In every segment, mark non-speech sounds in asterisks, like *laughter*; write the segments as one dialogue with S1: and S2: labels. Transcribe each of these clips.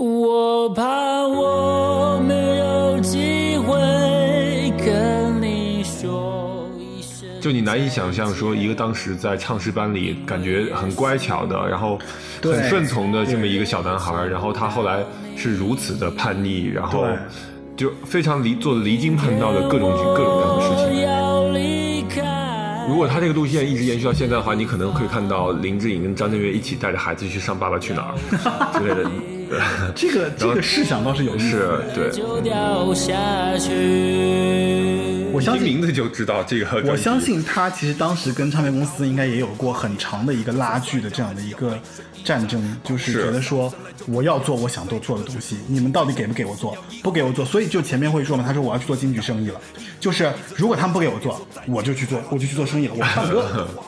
S1: 我怕我没有机会跟你说一声。
S2: 就你难以想象，说一个当时在唱诗班里感觉很乖巧的，然后很
S3: 对
S2: 顺从的这么一个小男孩，然后他后来是如此的叛逆，然后就非常离做离经叛道的各种各种各样的事情。如果他这个路线一直延续到现在的话，你可能会看到林志颖跟张震岳一起带着孩子去上《爸爸去哪儿》之类的。*laughs*
S3: 这个这个试想倒是有意思
S2: 是
S3: 的。
S2: 对，
S1: 就掉下去。
S3: 我相信
S2: 名字就知道这个。
S3: 我相信他其实当时跟唱片公司应该也有过很长的一个拉锯的这样的一个战争，就是
S2: 是
S3: 觉得说我要做我想做做的东西，你们到底给不给我做？不给我做，所以就前面会说嘛，他说我要去做京剧生意了，就是如果他们不给我做，我就去做，我就去做生意了，我唱歌。*laughs* *laughs*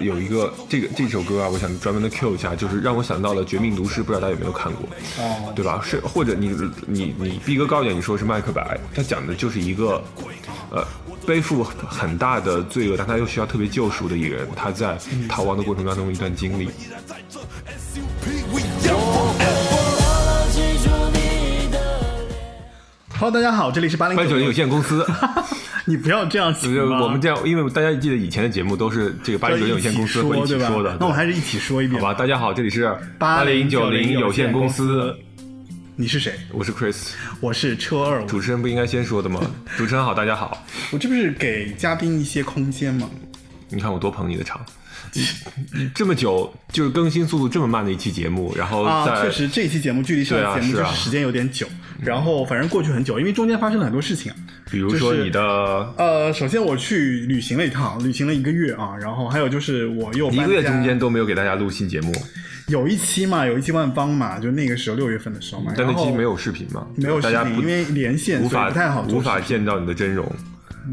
S2: 有一个这个这首歌啊，我想专门的 Q 一下，就是让我想到了《绝命毒师》，不知道大家有没有看过？
S3: 哦
S2: 对吧？是或者你你你逼哥高一点，你说是麦克白，他讲的就是一个呃背负很大的罪恶，但他又需要特别救赎的一个人，他在逃亡的过程当中一段经历。
S1: 记
S3: Hello，大家好，这里是八零
S2: 八九零有限公司，*laughs*
S3: 你不要这样子？
S2: 我们这样，因为大家记得以前的节目都是这个八零九零有限公司会一起说的，
S3: 那我还是一起说一遍
S2: 好吧？大家好，这里是
S3: 八
S2: 零九
S3: 零
S2: 零有限公
S3: 司
S2: 司，。
S3: 你是谁？
S2: 我是 Chris。
S3: 我是车二，
S2: 主持人不应该先说的吗？*laughs* 主持人好，大家好。
S3: 我这不是给嘉宾一些空间吗？
S2: 你看我多捧你的场，*laughs* 这么久就是更新速度这么慢的一期节目，然后
S3: 啊，确实这一期节目距离上节目就是时间有点久，然后反正过去很久，因为中间发生了很多事情啊。
S2: 比如说
S3: 就是
S2: 你的
S3: 呃，首先我去旅行了一趟，旅行了一个月啊，然后还有就是我又
S2: 一个月中间都没有给大家录新节目，
S3: 有一期嘛，有一期万方嘛，就那个时候六月份的时候嘛，
S2: 但那期没有视频嘛，
S3: 没有视频因为连线
S2: 无法
S3: 所以不太好
S2: 无法见到你的真容。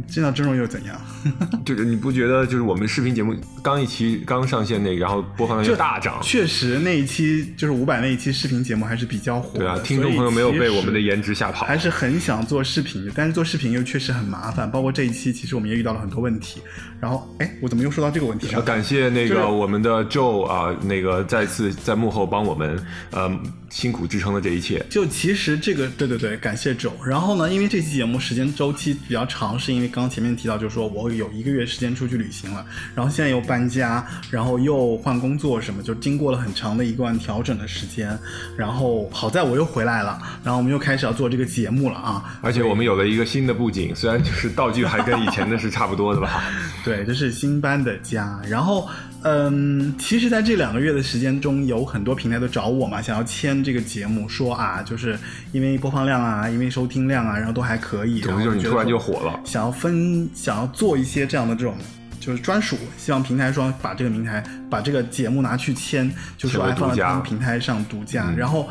S3: 见到真容又怎样？*laughs*
S2: 就是你不觉得就是我们视频节目刚一期刚上线那个，然后播放量就大涨？
S3: 确实那一期就是五百那一期视频节目还是比较火的，
S2: 对啊，听众朋友没有被我们的颜值吓跑。
S3: 还是很想做视频的，但是做视频又确实很麻烦，包括这一期其实我们也遇到了很多问题。然后，哎，我怎么又说到这个问题上？
S2: 要感谢那个我们的 Joe 啊，那个再次在幕后帮我们呃辛苦支撑了这一切。
S3: 就其实这个，对对对，感谢周。然后呢，因为这期节目时间周期比较长，是因为刚刚前面提到，就是说我有一个月时间出去旅行了，然后现在又搬家，然后又换工作什么，就经过了很长的一段调整的时间。然后好在我又回来了，然后我们又开始要做这个节目了啊。
S2: 而且我们有了一个新的布景，虽然就是道具还跟以前的是差不多的吧。*laughs*
S3: 对，这是新搬的家。然后，嗯，其实在这两个月的时间中，有很多平台都找我嘛，想要签这个节目，说啊，就是因为播放量啊，因为收听量啊，然后都还可以。
S2: 总之就是你突然就火了。
S3: 想要分，想要做一些这样的这种。就是专属，希望平台说把这个平台把这个节目拿去签，就说放在他们平台上独家。
S2: 嗯
S3: 然后，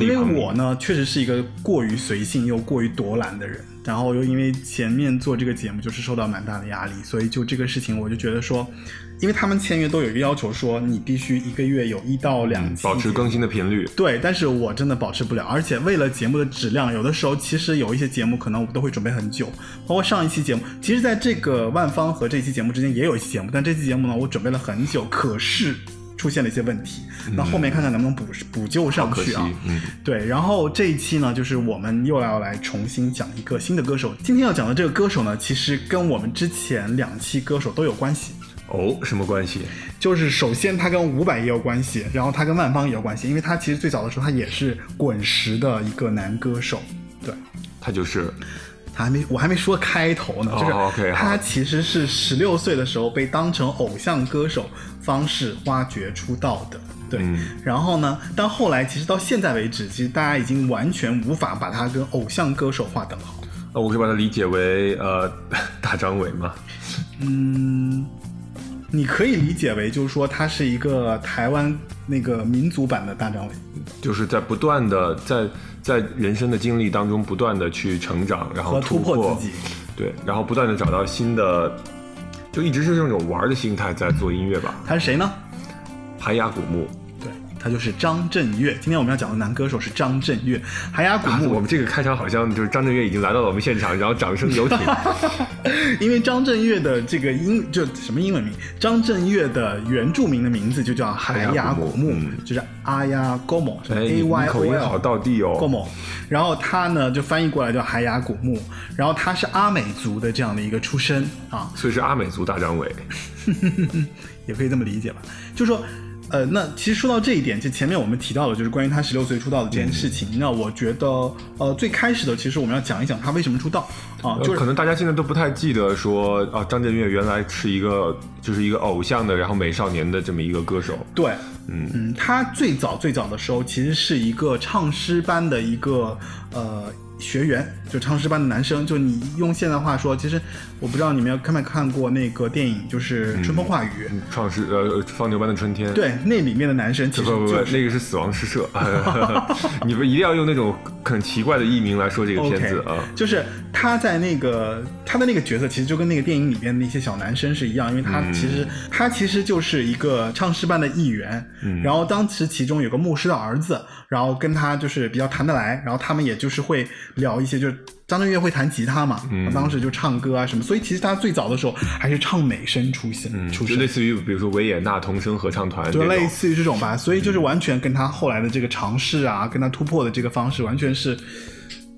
S3: 因为我呢确实是一个过于随性又过于多懒的人，然后又因为前面做这个节目就是受到蛮大的压力，所以就这个事情我就觉得说，因为他们签约都有一个要求说你必须一个月有一到两期、
S2: 嗯保持更新的频率。
S3: 对，但是我真的保持不了，而且为了节目的质量，有的时候其实有一些节目可能我都会准备很久，包括上一期节目，其实在这个万方和这期节目之间也有一期节目，但这期节目呢我准备了很久，可是出现了一些问题，那后面看看能不能补补救上去啊。，
S2: 嗯，
S3: 对，然后这一期呢，就是我们又要来重新讲一个新的歌手。今天要讲的这个歌手呢，其实跟我们之前两期歌手都有关系。
S2: 哦，什么关系？
S3: 就是首先他跟伍佰也有关系，然后他跟万芳也有关系，因为他其实最早的时候他也是滚石的一个男歌手，对。
S2: 他就是
S3: 他还没，我还没说开头呢，就是他其实是十六岁的时候被当成偶像歌手方式挖掘出道的，对。
S2: 嗯
S3: 然后呢，但后来其实到现在为止，其实大家已经完全无法把他跟偶像歌手划等号。
S2: 呃，我可以把它理解为呃 *laughs* 大张伟嘛。
S3: 嗯，你可以理解为就是说他是一个台湾那个民族版的大张伟。
S2: 就是在不断的在在人生的经历当中不断的去成长，然后
S3: 突
S2: 破
S3: 破自己，
S2: 对，然后不断的找到新的，就一直是这种玩的心态在做音乐吧。
S3: 他是谁呢？
S2: 寒鸦古木，
S3: 对他就是张震岳。今天我们要讲的男歌手是张震岳，海雅古
S2: 啊
S3: 墓。
S2: 我们这个开场好像就是张震岳已经来到了我们现场，然后掌声有请。*laughs*
S3: 因为张震岳的这个英就什么英文名，张震岳的原住民的名字就叫海雅古墓，就是阿呀 Gomo，是
S2: 哎
S3: ，A
S2: 你
S3: Y
S2: 你口音好到地哦。
S3: Gomo，然后他呢就翻译过来叫海雅古墓，然后他是阿美族的这样的一个出身啊，
S2: 所以是阿美族大张伟。*laughs*
S3: 也可以这么理解吧。就说，呃，那其实说到这一点，就前面我们提到的，就是关于他十六岁出道的这件事情。那我觉得，呃，最开始的其实我们要讲一讲他为什么出道啊，就是
S2: 呃可能大家现在都不太记得说啊，张震岳原来是一个就是一个偶像的，然后美少年的这么一个歌手。
S3: 对，嗯嗯他最早最早的时候其实是一个唱诗班的一个呃学员，就唱诗班的男生。就你用现在话说，其实我不知道你们有看没看过那个电影，就是《春风化雨》
S2: 创世呃放牛班的春天。。
S3: 对，那里面的男生其实
S2: 不不不，那个是死亡诗社。*laughs* 你们一定要用那种很奇怪的艺名来说这个片子啊。
S3: 就是他在那个他的那个角色，其实就跟那个电影里面的一些小男生是一样，因为他其实、他其实就是一个唱诗班的一员，然后当时其中有个牧师的儿子，然后跟他就是比较谈得来，然后他们也就是会聊一些，就是张震岳会弹吉他嘛，当时就唱歌啊什么，所以其实他最早的时候还是唱美声出现、出身
S2: 就类。似于比如说维也纳童声合唱团，
S3: 就类似于这种吧，所以就是完全跟他后来的这个尝试啊，跟他突破的这个方式，完全是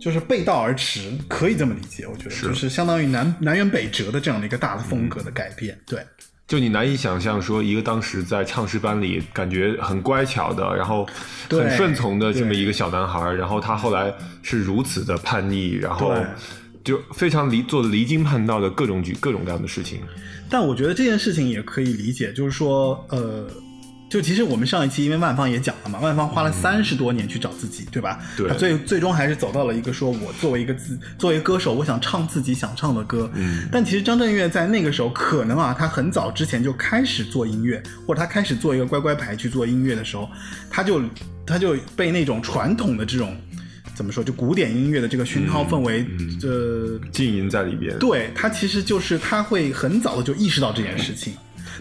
S3: 就是背道而驰，可以这么理解。我觉得就是相当于南南辕北辙的这样的一个大的风格的改变。对，
S2: 就你难以想象说一个当时在唱诗班里感觉很乖巧的，然后很顺从的这么一个小男孩，然后他后来是如此的叛逆，然后就非常离做的离经叛道的各种举各种各样的事情。
S3: 但我觉得这件事情也可以理解，就是说，呃。就其实我们上一期因为万芳也讲了嘛，万芳花了三十多年去找自己，对吧？
S2: 对
S3: 他最最终还是走到了一个说，我作为一个自作为歌手，我想唱自己想唱的歌。嗯。但其实张震岳在那个时候，可能啊，他很早之前就开始做音乐，或者他开始做一个乖乖牌去做音乐的时候，他就他就被那种传统的这种怎么说，就古典音乐的这个熏陶氛围，呃，
S2: 浸淫在里边，
S3: 对他其实就是他会很早的就意识到这件事情，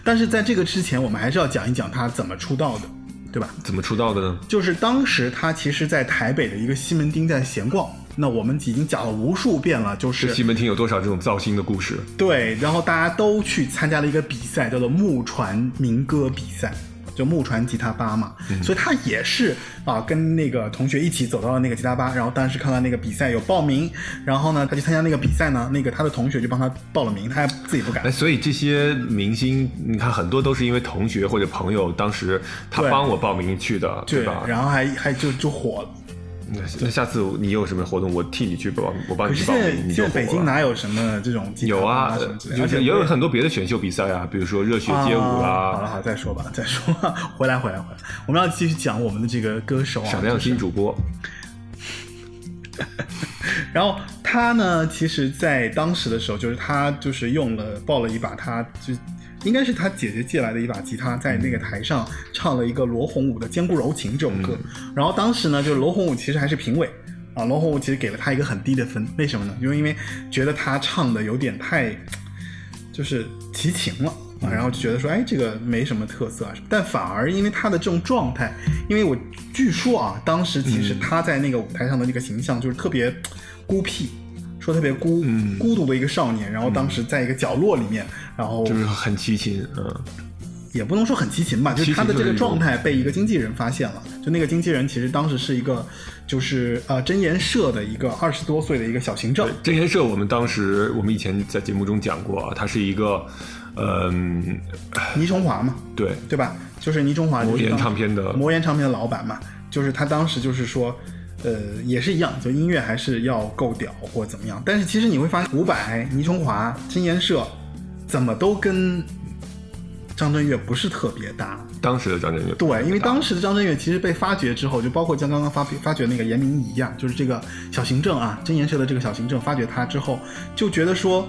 S3: 但是在这个之前，我们还是要讲一讲他怎么出道的，对吧？
S2: 怎么出道的呢？
S3: 就是当时他其实，在台北的一个西门町在闲逛。那我们已经讲了无数遍了，就是
S2: 西门町有多少这种造星的故事？
S3: 对，然后大家都去参加了一个比赛，叫做木船民歌比赛，就木船吉他吧嘛，所以他也是啊，跟那个同学一起走到了那个吉他吧，然后当时看到那个比赛有报名，然后呢，他去参加那个比赛呢，那个他的同学就帮他报了名，他还自己不敢
S2: 哎，。所以这些明星，你看很多都是因为同学或者朋友当时他帮我报名去的，
S3: 对
S2: 吧？
S3: 然后还还就就火了。
S2: 那那下次你有什么活动，我替你去报，我帮你去报就。
S3: 北京哪有什么这种
S2: 有啊
S3: 而且
S2: 也有很多别的选秀比赛啊，比如说热血街舞
S3: 啊好了
S2: 啊，
S3: 好，再说吧，再说 *laughs* 吧。回来回来回来，我们要继续讲我们的这个歌手啊，
S2: 闪亮新主播。*laughs*
S3: 然后他呢，其实，在当时的时候，就是他就是用了抱了一把他就应该是他姐姐借来的一把吉他，在那个台上唱了一个罗红武的《坚固柔情》这首歌。然后当时呢，就是罗红武其实还是评委啊，罗红武其实给了他一个很低的分，为什么呢？因为因为觉得他唱的有点太就是齐秦了。啊，然后就觉得说，哎，这个没什么特色啊，但反而因为他的这种状态，因为我据说啊，当时其实他在那个舞台上的那个形象就是特别孤僻，说特别孤、孤独的一个少年，然后当时在一个角落里面，然后
S2: 就是很齐秦，嗯，
S3: 也不能说很齐秦吧，就是他的这个状态被一个经纪人发现了。就那个经纪人其实当时是一个，就是呃真言社的一个二十多岁的一个小行政。
S2: 真言社我们当时我们以前在节目中讲过啊，他是一个，嗯，
S3: 倪崇华嘛，
S2: 对，
S3: 对吧？就是倪崇华就是
S2: 魔岩唱片的
S3: 魔岩唱片的老板嘛，就是他当时就是说。呃，也是一样，就音乐还是要够屌或怎么样。但是其实你会发现，伍佰、倪崇华、真言社，怎么都跟张震岳不是特别搭。
S2: 当时的张震岳，
S3: 对，因为当时的张震岳其实被发掘之后，就包括像刚刚发发掘那个严明仪呀，就是这个小行政啊，真言社的这个小行政发掘他之后，就觉得说，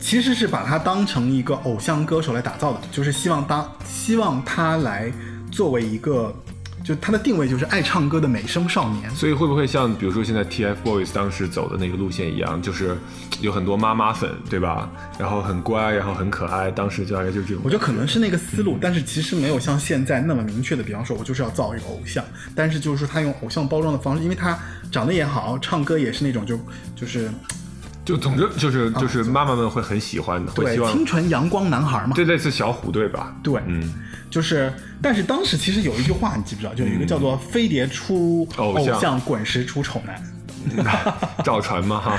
S3: 其实是把他当成一个偶像歌手来打造的，就是希望当希望他来作为一个就他的定位就是爱唱歌的美声少年。
S2: 所以会不会像比如说现在 TFBOYS 当时走的那个路线一样，就是 *tsk* 有很多妈妈粉，对吧？然后很乖，然后很可爱，当时就大概就是这种
S3: 我。觉得可能是那个思路，但是其实没有像现在那么明确的，比方说我就是要造一个偶像，但是就是说他用偶像包装的方式，因为他长得也好，唱歌也是那种就就是
S2: 就总之就是就是妈妈们会很喜欢的，会
S3: 对
S2: 希望
S3: 清纯阳光男孩嘛。
S2: 这类似小虎队吧？
S3: 对，
S2: 嗯，
S3: 就是，但是当时其实有一句话，你记不记得？就有一个叫做“飞碟出
S2: 偶像
S3: 像，滚石出丑男”。*laughs*
S2: 赵传嘛哈，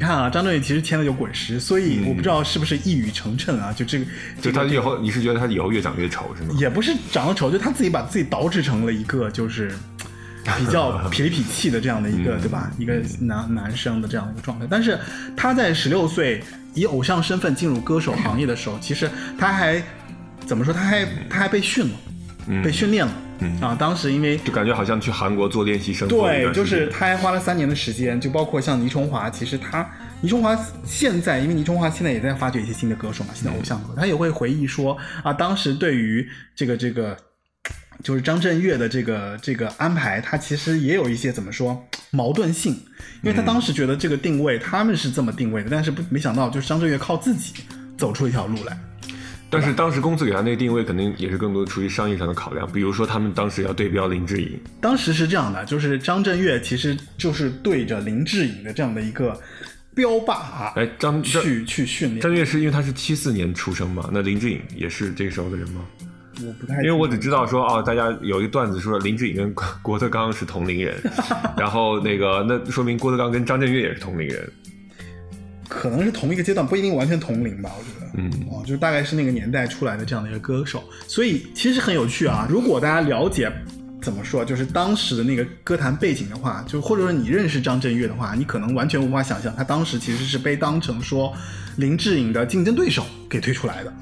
S3: 你看啊，张震岳其实签的有滚石，所以我不知道是不是一语成谶啊？就这个，这个
S2: 就他以后你是觉得他以后越长越丑是吗？
S3: 也不是长得丑，就他自己把自己捯饬成了一个就是比较痞里痞气的这样的一个，对吧？一个男男生的这样的一个状态。但是他在十六岁以偶像身份进入歌手行业的时候，其实他还怎么说？他还他还被训了，被训练了。啊，当时因为
S2: 就感觉好像去韩国做练习生，
S3: 对，就是他还花了三年的时间，就包括像倪崇华，其实他倪崇华现在，因为倪崇华现在也在发掘一些新的歌手嘛，新的偶像歌，他也会回忆说啊，当时对于这个这个。就是张震岳的这个这个安排，他其实也有一些怎么说矛盾性，因为他当时觉得这个定位他们是这么定位的，但是不没想到就是张震岳靠自己走出一条路来。
S2: 但是当时公司给他那个定位，肯定也是更多出于商业上的考量，比如说他们当时要对标林志颖，
S3: 当时是这样的，就是张震岳其实就是对着林志颖的这样的一个标靶啊，
S2: 哎，张张
S3: 去去训练。
S2: 张震岳是因为他是七四年出生嘛，那林志颖也是这个时候的人吗？
S3: 我不太，
S2: 因为我只知道说哦，大家有一个段子说林志颖跟郭 *laughs* 郭德纲是同龄人，*laughs* 然后那个那说明郭德纲跟张震岳也是同龄人，
S3: 可能是同一个阶段，不一定完全同龄吧，我觉得。
S2: 嗯，
S3: 哦，就是大概是那个年代出来的这样的一个歌手，所以其实很有趣啊。如果大家了解怎么说，就是当时的那个歌坛背景的话，就或者说你认识张震岳的话，你可能完全无法想象，他当时其实是被当成说林志颖的竞争对手给推出来的。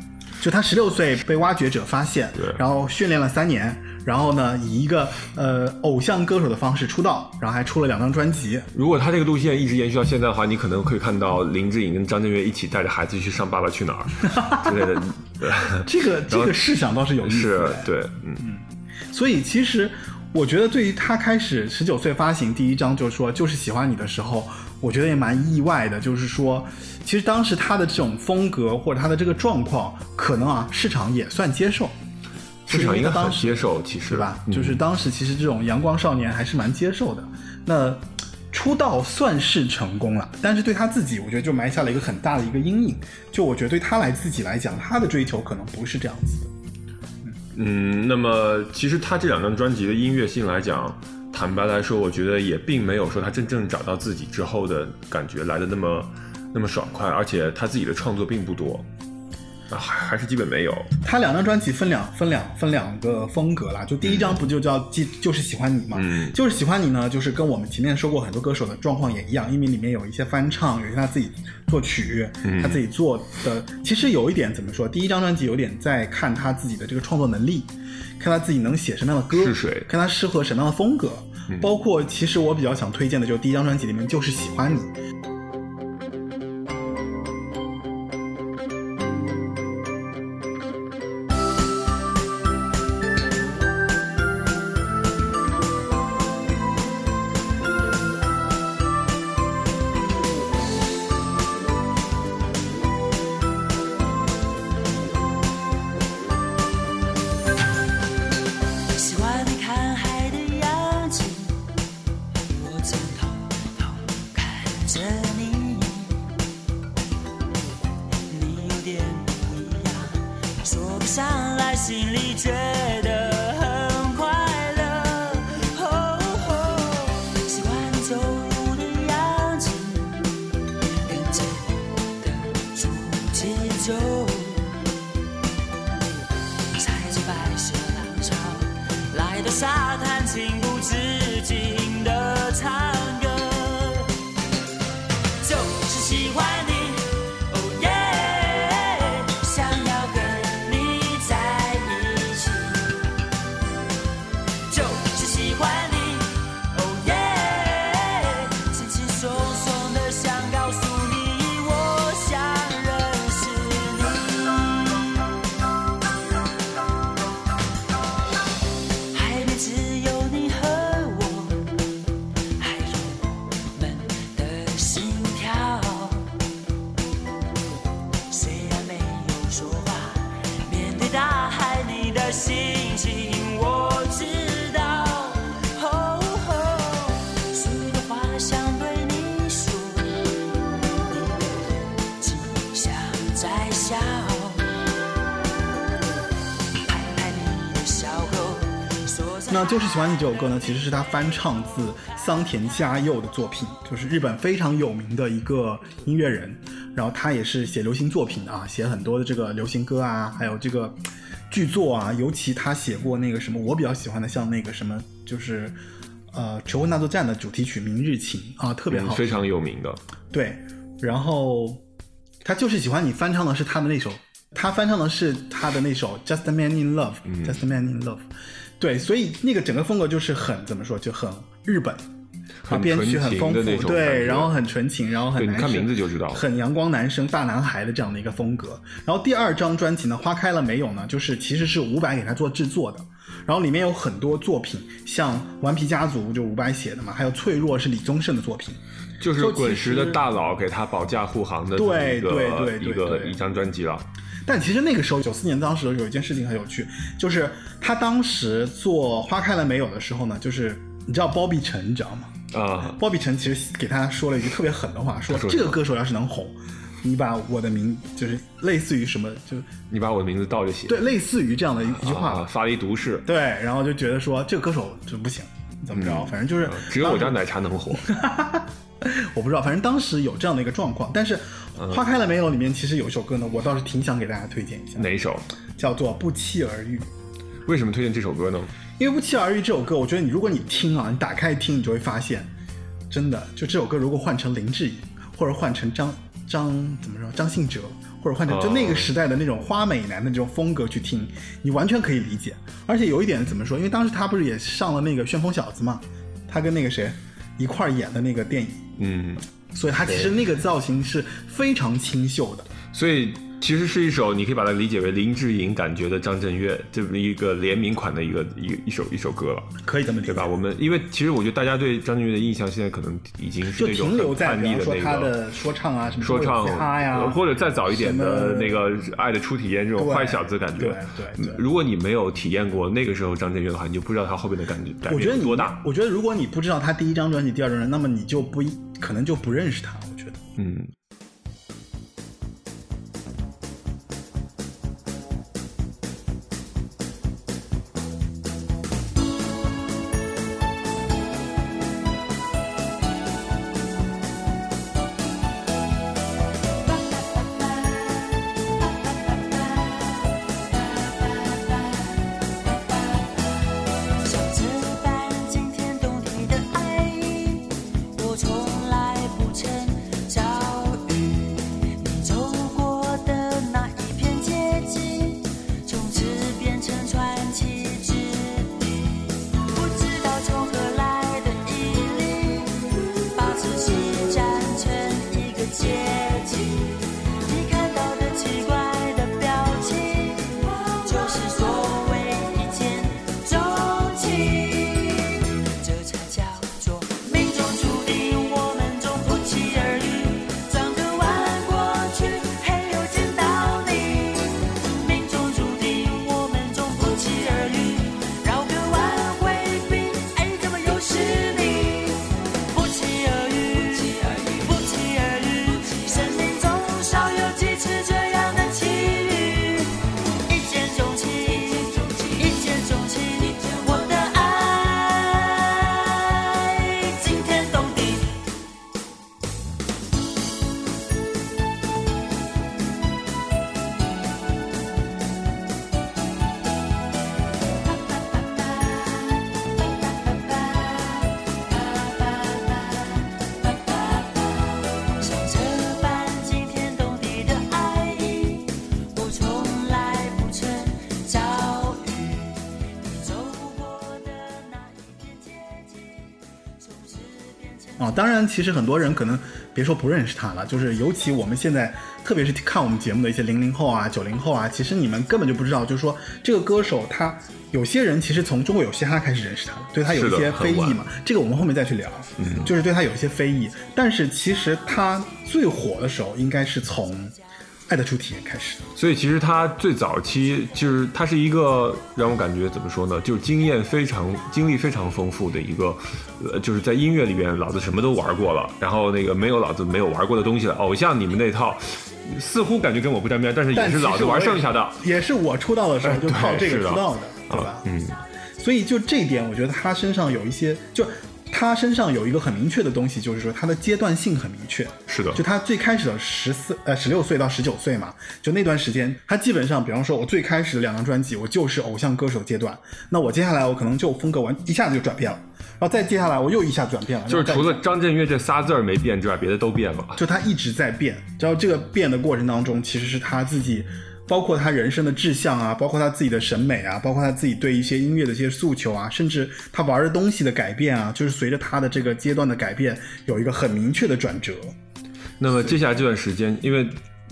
S3: 就他十六岁被挖掘者发现
S2: 对，
S3: 然后训练了三年，然后呢以一个呃偶像歌手的方式出道，然后还出了两张专辑。
S2: 如果他这个路线一直延续到现在的话，你可能会看到林志颖跟张震岳一起带着孩子去上《爸爸去哪儿》*laughs* 之类的，对 *laughs*
S3: 这个这个试想倒是有意思
S2: 对，嗯，
S3: 所以其实我觉得，对于他开始十九岁发行第一张，就是说就是喜欢你的时候，我觉得也蛮意外的。就是说，其实当时他的这种风格或者他的这个状况，可能啊市场也算接受，
S2: 市场应该很
S3: 当时
S2: 接受，其实
S3: 对吧？
S2: 嗯
S3: 就是当时其实这种阳光少年还是蛮接受的。那出道算是成功了，但是对他自己，我觉得就埋下了一个很大的一个阴影。就我觉得对他来自己来讲，他的追求可能不是这样子的。
S2: 嗯，那么其实他这两张专辑的音乐性来讲，坦白来说，我觉得也并没有说他真正找到自己之后的感觉来的那么那么爽快，而且他自己的创作并不多，啊，还还是基本没有。
S3: 他两张专辑分两分两分两个风格啦，就第一张不就叫记就是喜欢你嘛，
S2: 嗯
S3: 就是喜欢你呢，就是跟我们前面说过很多歌手的状况也一样，因为里面有一些翻唱，有一些他自己作曲，
S2: 嗯
S3: 他自己做的。其实有一点怎么说，第一张专辑有点在看他自己的这个创作能力，看他自己能写什么样的歌，看他适合什么样的风格。包括其实我比较想推荐的，就是第一张专辑里面就是喜欢你，那就是喜欢你这首歌呢，其实是他翻唱自桑田佳佑的作品，就是日本非常有名的一个音乐人，然后他也是写流行作品的啊，写很多的这个流行歌啊，还有这个剧作啊，尤其他写过那个什么我比较喜欢的，像那个什么就是呃《求婚大作战》的主题曲《明日情》啊，特别好，
S1: 嗯非常有名的。
S3: 对，然后他就是喜欢你翻唱的是他的那首，他翻唱的是他的那首《Just a Man in Love》，Just a Man in Love》。对，所以那个整个风格就是很怎么说，就很日本，
S1: 很
S3: 啊，编曲很丰富，对，然后很纯情，然后很，
S1: 你
S3: 男生
S1: 看名字就知道。
S3: 很阳光男生大男孩的这样的一个风格。然后第二张专辑呢，《花开了没有》呢，就是其实是伍佰给他做制作的，然后里面有很多作品，像《顽皮家族》就伍佰写的嘛，还有《脆弱》是李宗盛的作品。
S1: 就是滚石的大佬给他保驾护航的
S3: 对对对
S1: 一个一张专辑了。
S3: 但其实那个时候，九四年当时有一件事情很有趣，就是他当时做《花开了没有》的时候呢，就是你知道包碧晨，你知道吗？
S1: 啊，
S3: 包碧晨其实给他说了一句特别狠的话，说
S1: 说
S3: 这个歌手要是能红，你把我的名就是类似于什么，就
S1: 你把我的名字倒着写。
S3: 对，类似于这样的一一句话，
S1: 啊，发了一毒誓。
S3: 对，然后就觉得说这个歌手就不行，怎么着，反正就是
S1: 嗯只有我家奶茶能火。*laughs* *laughs*
S3: 我不知道，反正当时有这样的一个状况。但是《
S1: 嗯
S3: 花开了没有》里面其实有一首歌呢，我倒是挺想给大家推荐一下，
S1: 哪一首？
S3: 叫做《不期而遇》。
S1: 为什么推荐这首歌呢？
S3: 因为《不期而遇》这首歌，我觉得你如果你听啊，你打开听，你就会发现，真的就这首歌如果换成林志颖，或者换成张张怎么说张信哲，或者换成就那个时代的那种花美男的这种风格去听，你完全可以理解。而且有一点怎么说？因为当时他不是也上了那个《旋风小子》嘛，他跟那个谁一块儿演的那个电影，
S1: 嗯，
S3: 所以他其实那个造型是非常清秀的。
S1: 所以其实是一首你可以把它理解为林志颖感觉的张震岳这么一个联名款的一个一一首一首歌了。
S3: 可以这么理解
S1: 对吧？我们因为其实我觉得大家对张震岳的印象现在可能已经是那种
S3: 停留在
S1: 很叛逆的那个
S3: 他的说唱啊，什么
S1: 说唱
S3: 他呀，
S1: 呃或者再早一点的那个《爱的初体验》这种坏小子感觉。
S3: 对对
S1: 如果你没有体验过那个时候张震岳的话，你就不知道他后面的感觉改
S3: 我觉
S1: 多大。
S3: 我觉得如果你不知道他第一张专辑、第二张专辑，那么你就不一可能就不认识他。我觉得。
S1: 嗯，
S3: 当然，其实很多人可能别说不认识他了，就是尤其我们现在，特别是看我们节目的一些零零后啊、九零后啊，其实你们根本就不知道，就是说这个歌手他有些人其实从中国有嘻哈开始认识他的，对他有一些非议嘛，这个我们后面再去聊，嗯，就是对他有一些非议，但是其实他最火的时候应该是从《爱的初体验》开始的，
S1: 所以其实他最早期就是他是一个让我感觉怎么说呢，就是经验非常、经历非常丰富的一个，呃，就是在音乐里边，老子什么都玩过了，然后那个没有老子没有玩过的东西了。偶像你们那套，似乎感觉跟我不沾边，但是也
S3: 但
S1: 是老子玩剩下的。
S3: 也是我出道的时候就靠这个出道的，对吧？
S1: 啊，嗯，
S3: 所以就这一点，我觉得他身上有一些，就他身上有一个很明确的东西，就是说他的阶段性很明确。
S2: 是的，
S3: 就他最开始的十四呃十六岁到十九岁嘛，就那段时间，他基本上，比方说我最开始的两张专辑，我就是偶像歌手阶段，那我接下来我可能就风格完一下子就转变了，然后再接下来我又一下转变了，
S2: 就是除了张震岳这仨字儿没变之外，别的都变了。
S3: 就他一直在变，然后这个变的过程当中，其实是他自己，包括他人生的志向啊，包括他自己的审美啊，包括他自己对一些音乐的一些诉求啊，甚至他玩的东西的改变啊，就是随着他的这个阶段的改变，有一个很明确的转折。
S2: 那么接下来这段时间，因为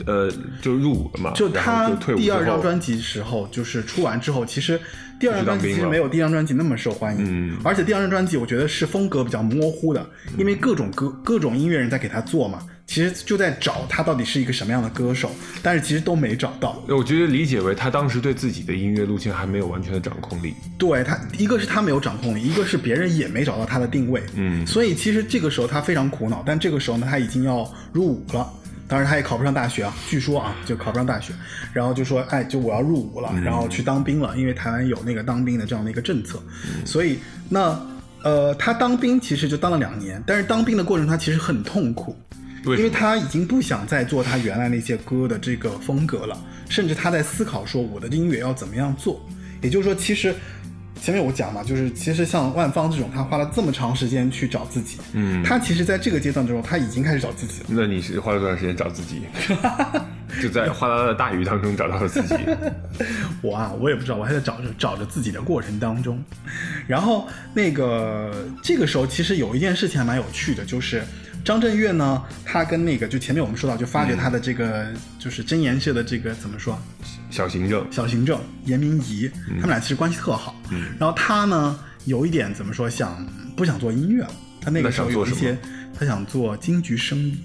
S2: 呃就入伍了嘛，
S3: 就他
S2: 就
S3: 第二张专辑时候，就是出完之后，其实第二张专辑其实没有第一张专辑那么受欢迎，
S2: 嗯
S3: 而且第二张专辑我觉得是风格比较模糊的，因为各种歌各种音乐人在给他做嘛，其实就在找他到底是一个什么样的歌手，但是其实都没找到。
S2: 我觉得理解为他当时对自己的音乐路线还没有完全的掌控力。
S3: 对他，一个是他没有掌控力，一个是别人也没找到他的定位，
S2: 嗯
S3: 所以其实这个时候他非常苦恼，但这个时候呢，他已经要入伍了。当然，他也考不上大学啊，据说啊，就考不上大学，然后就说，哎，就我要入伍了，
S2: 嗯
S3: 然后去当兵了，因为台湾有那个当兵的这样的一个政策，
S2: 嗯
S3: 所以那呃，他当兵其实就当了两年，但是当兵的过程他其实很痛苦？因为他已经不想再做他原来那些歌的这个风格了，甚至他在思考说我的音乐要怎么样做。也就是说，其实前面我讲嘛，就是其实像万芳这种，他花了这么长时间去找自己，
S2: 嗯
S3: 他其实在这个阶段之中，他已经开始找自己了。
S2: 那你是花了多长时间找自己？*laughs* 就在哗啦啦的大雨当中找到了自己。*laughs*
S3: 我啊，我也不知道，我还在找着找着自己的过程当中。然后那个这个时候，其实有一件事情还蛮有趣的，就是张震岳呢，他跟那个就前面我们说到，就发掘他的这个、就是真言社的这个怎么说，
S2: 小行政，
S3: 小行政严明仪，他们俩其实关系特好。
S2: 嗯。
S3: 然后他呢，有一点怎么说，想不想做音乐？了？他那个时候有一些，他想做金桔生意。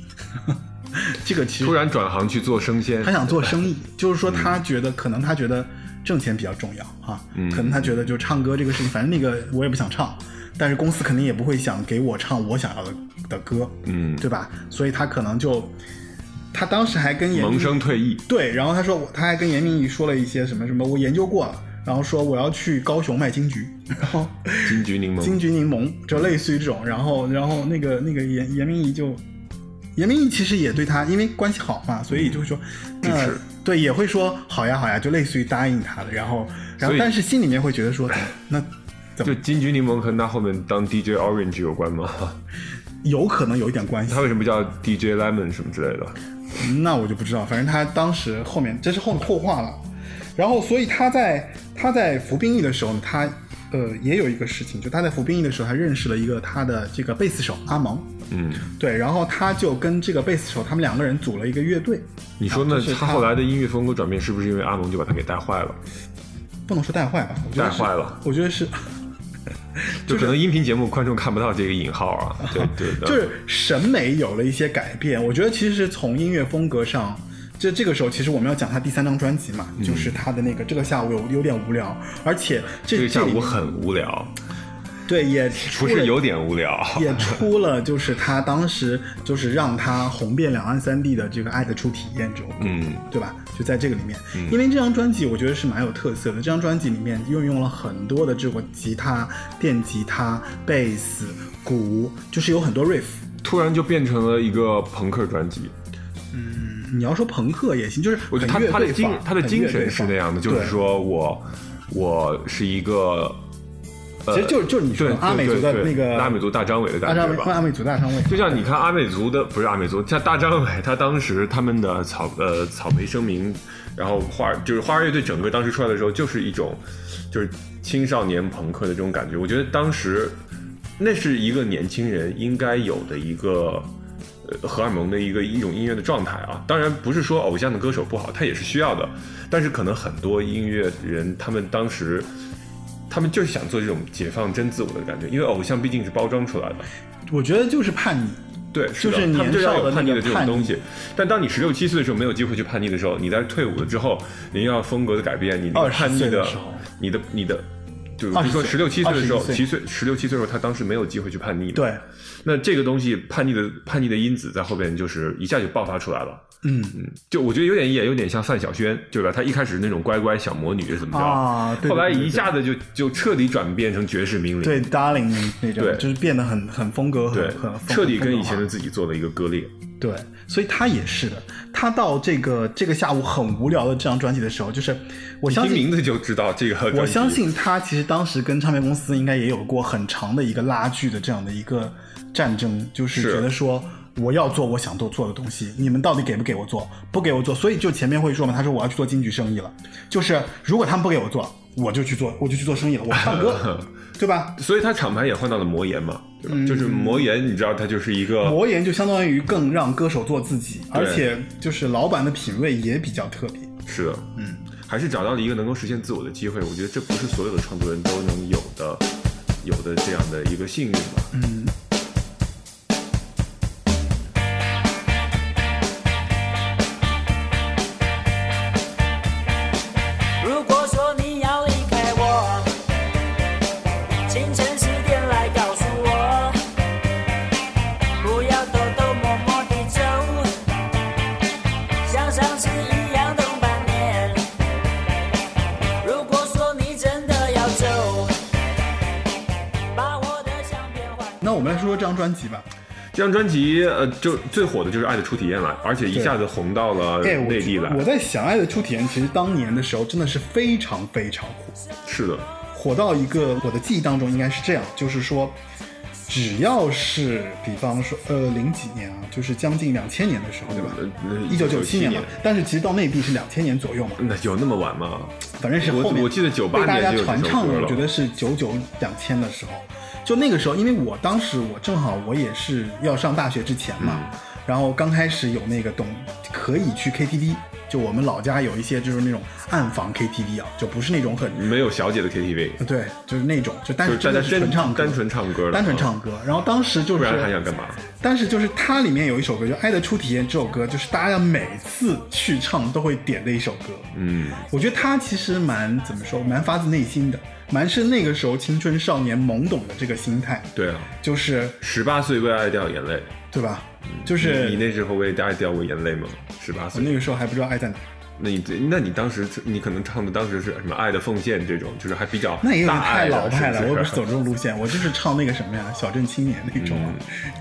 S3: *laughs* 这个其实
S2: 突然转行去做生鲜
S3: 他，想做生意，*laughs* 就是说他觉得可能他觉得挣钱比较重要啊，
S2: 嗯。
S3: 可能他觉得就唱歌这个事情，反正那个我也不想唱，但是公司肯定也不会想给我唱我想要的的歌，
S2: 嗯，
S3: 对吧？所以他可能就，他当时还跟严
S2: 萌
S3: 明
S2: 生退役。
S3: 对，然后他说他还跟严明仪说了一些什么什么，我研究过了，然后说我要去高雄卖金桔，*laughs* 然后
S2: 金桔柠檬，
S3: 金桔柠檬就类似于这种，然后然后那个那个严严明仪就，严明仪其实也对他因为关系好嘛，所以就会说，那对也会说好呀好呀，就类似于答应他的，然后然后但是心里面会觉得说，那
S2: 就金桔柠檬和他后面当 DJ Orange 有关吗？*laughs*
S3: 有可能有一点关系
S2: 他，为什么叫 DJ Lemon 什么之类的？
S3: 那我就不知道，反正他当时后面这是后后话了。然后，所以他在他在服兵役的时候呢，他呃也有一个事情，就他在服兵役的时候，他认识了一个他的这个贝斯手阿蒙，
S2: 嗯，
S3: 对，然后他就跟这个贝斯手他们两个人组了一个乐队。
S2: 你说那
S3: 是
S2: 他后来的音乐风格转变，是不是因为阿蒙就把他给带坏了？
S3: 不能说带坏吧，我觉得
S2: 带坏了，
S3: 我觉得是，*laughs*
S2: 就可能音频节目观众看不到这个引号啊。*laughs* 对对的，
S3: 就是审美有了一些改变。我觉得其实是从音乐风格上，这这个时候其实我们要讲他第三张专辑嘛，就是他的那个这个下午有有点无聊，而且这
S2: 这个下午很无聊，
S3: 对也 *laughs*
S2: 不是有点无聊。*laughs*
S3: 也出了，就是他当时就是让他红遍两岸三地的这个《爱的初体验》这首歌，
S2: 嗯
S3: 对吧？就在这个里面，因为这张专辑我觉得是蛮有特色的。这张专辑里面运用了很多的这个吉他、电吉他、贝斯、鼓，就是有很多 riff。
S2: 突然就变成了一个朋克专辑。
S3: 嗯你要说朋克也行，就是
S2: 我觉得他他的精他的精神是那样的，就是说我我是一个，呃
S3: 其实就是就是你说阿美族的那个
S2: 阿美族大张伟的感觉吧。
S3: 美族大张伟，
S2: 就像你看阿美族的，不是阿美族，像大张伟，他当时他们的草呃草莓声明，然后花儿就是花儿乐队整个当时出来的时候，就是一种就是青少年朋克的这种感觉。我觉得当时那是一个年轻人应该有的一个呃荷尔蒙的一个一种音乐的状态啊。当然不是说偶像的歌手不好，他也是需要的，但是可能很多音乐人他们当时。他们就是想做这种解放真自我的感觉，因为偶像毕竟是包装出来的，
S3: 我觉得就是叛逆。
S2: 对，
S3: 就是，
S2: 他们就
S3: 年少的
S2: 要有叛逆的这种东西。但当你十六七岁的时候没有机会去叛逆的时候，你在退伍了之后，你要风格的改变，你那个
S3: 20
S2: 叛逆
S3: 岁的时候
S2: 你的你的就比如说十六七岁的时候，七岁十六七岁的时候，他当时没有机会去叛逆嘛。
S3: 对，
S2: 那这个东西叛逆的叛逆的因子在后边就是一下就爆发出来了。
S3: 嗯
S2: 嗯，就我觉得有点也有点像范晓萱，对吧？她一开始那种乖乖小魔女是怎么着，
S3: 啊对
S2: 后来一下子就就彻底转变成绝世名伶，
S3: 对，Darling 那那种，
S2: 对
S3: 就是变得很很风格，
S2: 对
S3: 很很
S2: 彻底跟以前的自己做了一个割裂。
S3: 对，所以他也是的。他到这个这个下午很无聊的这张专辑的时候，就是我相信
S2: 名字就知道这个。
S3: 我相信他其实当时跟唱片公司应该也有过很长的一个拉锯的这样的一个战争，就是觉得说我要做我想做做的东西，你们到底给不给我做？不给我做，所以就前面会说嘛，他说我要去做京剧生意了，就是如果他们不给我做，我就去做，我就去做生意了，我唱歌，*laughs* 对吧？
S2: 所以他厂牌也换到了魔岩嘛，对吧？
S3: 嗯
S2: 就是魔岩，你知道，他就是一个
S3: 魔岩就相当于更让歌手做自己，而且就是老板的品味也比较特别。
S2: 是的，嗯，还是找到了一个能够实现自我的机会。我觉得这不是所有的创作人都能有的，有的这样的一个幸运吧。
S3: 嗯，这张专辑，
S2: 呃，就最火的就是《爱的初体验》了，而且一下子红到了内地来。
S3: 我在想，《爱的初体验》其实当年的时候真的是非常非常火，
S2: 是的，
S3: 火到一个我的记忆当中应该是这样，就是说，只要是比方说呃零几年啊，就是将近两千年的时候，对吧？
S2: 呃
S3: 一九九七年嘛，但是其实到内地是两千年左右嘛，
S2: 那有那么晚吗？
S3: 反正是
S2: 我
S3: 后面
S2: 我记得98
S3: 被大家
S2: 年就有这
S3: 传唱的，我觉得是九九两千的时候，就那个时候，因为我当时我正好我也是要上大学之前嘛，
S2: 嗯
S3: 然后刚开始有那个懂可以去 KTV，就我们老家有一些就是那种暗房 KTV 啊，就不是那种很
S2: 没有小姐的 KTV，
S3: 对，就是那种就单真的是
S2: 就是大家真
S3: 纯唱歌，
S2: 单纯唱歌，
S3: 单纯唱歌，然后当时就是
S2: 不
S3: 是
S2: 然还想干嘛？
S3: 但是就是它里面有一首歌，就《爱的初体验》这首歌，就是大家每次去唱都会点的一首歌。
S2: 嗯，
S3: 我觉得他其实蛮怎么说，蛮发自内心的，蛮是那个时候青春少年懵懂的这个心态，
S2: 对啊，
S3: 就是
S2: 十八岁为爱掉眼泪，
S3: 对吧？就是
S2: 你那时候为爱掉过眼泪吗？十八岁，
S3: 我那个时候还不知道爱在哪，
S2: 那你那你当时你可能唱的当时是什么《爱的奉献》这种，就是还比较
S3: 那也有点太
S2: 大爱
S3: 老派了，
S2: 是是？
S3: 我也不是走这种路线，*laughs* 我就是唱那个什么呀，小镇青年那种啊，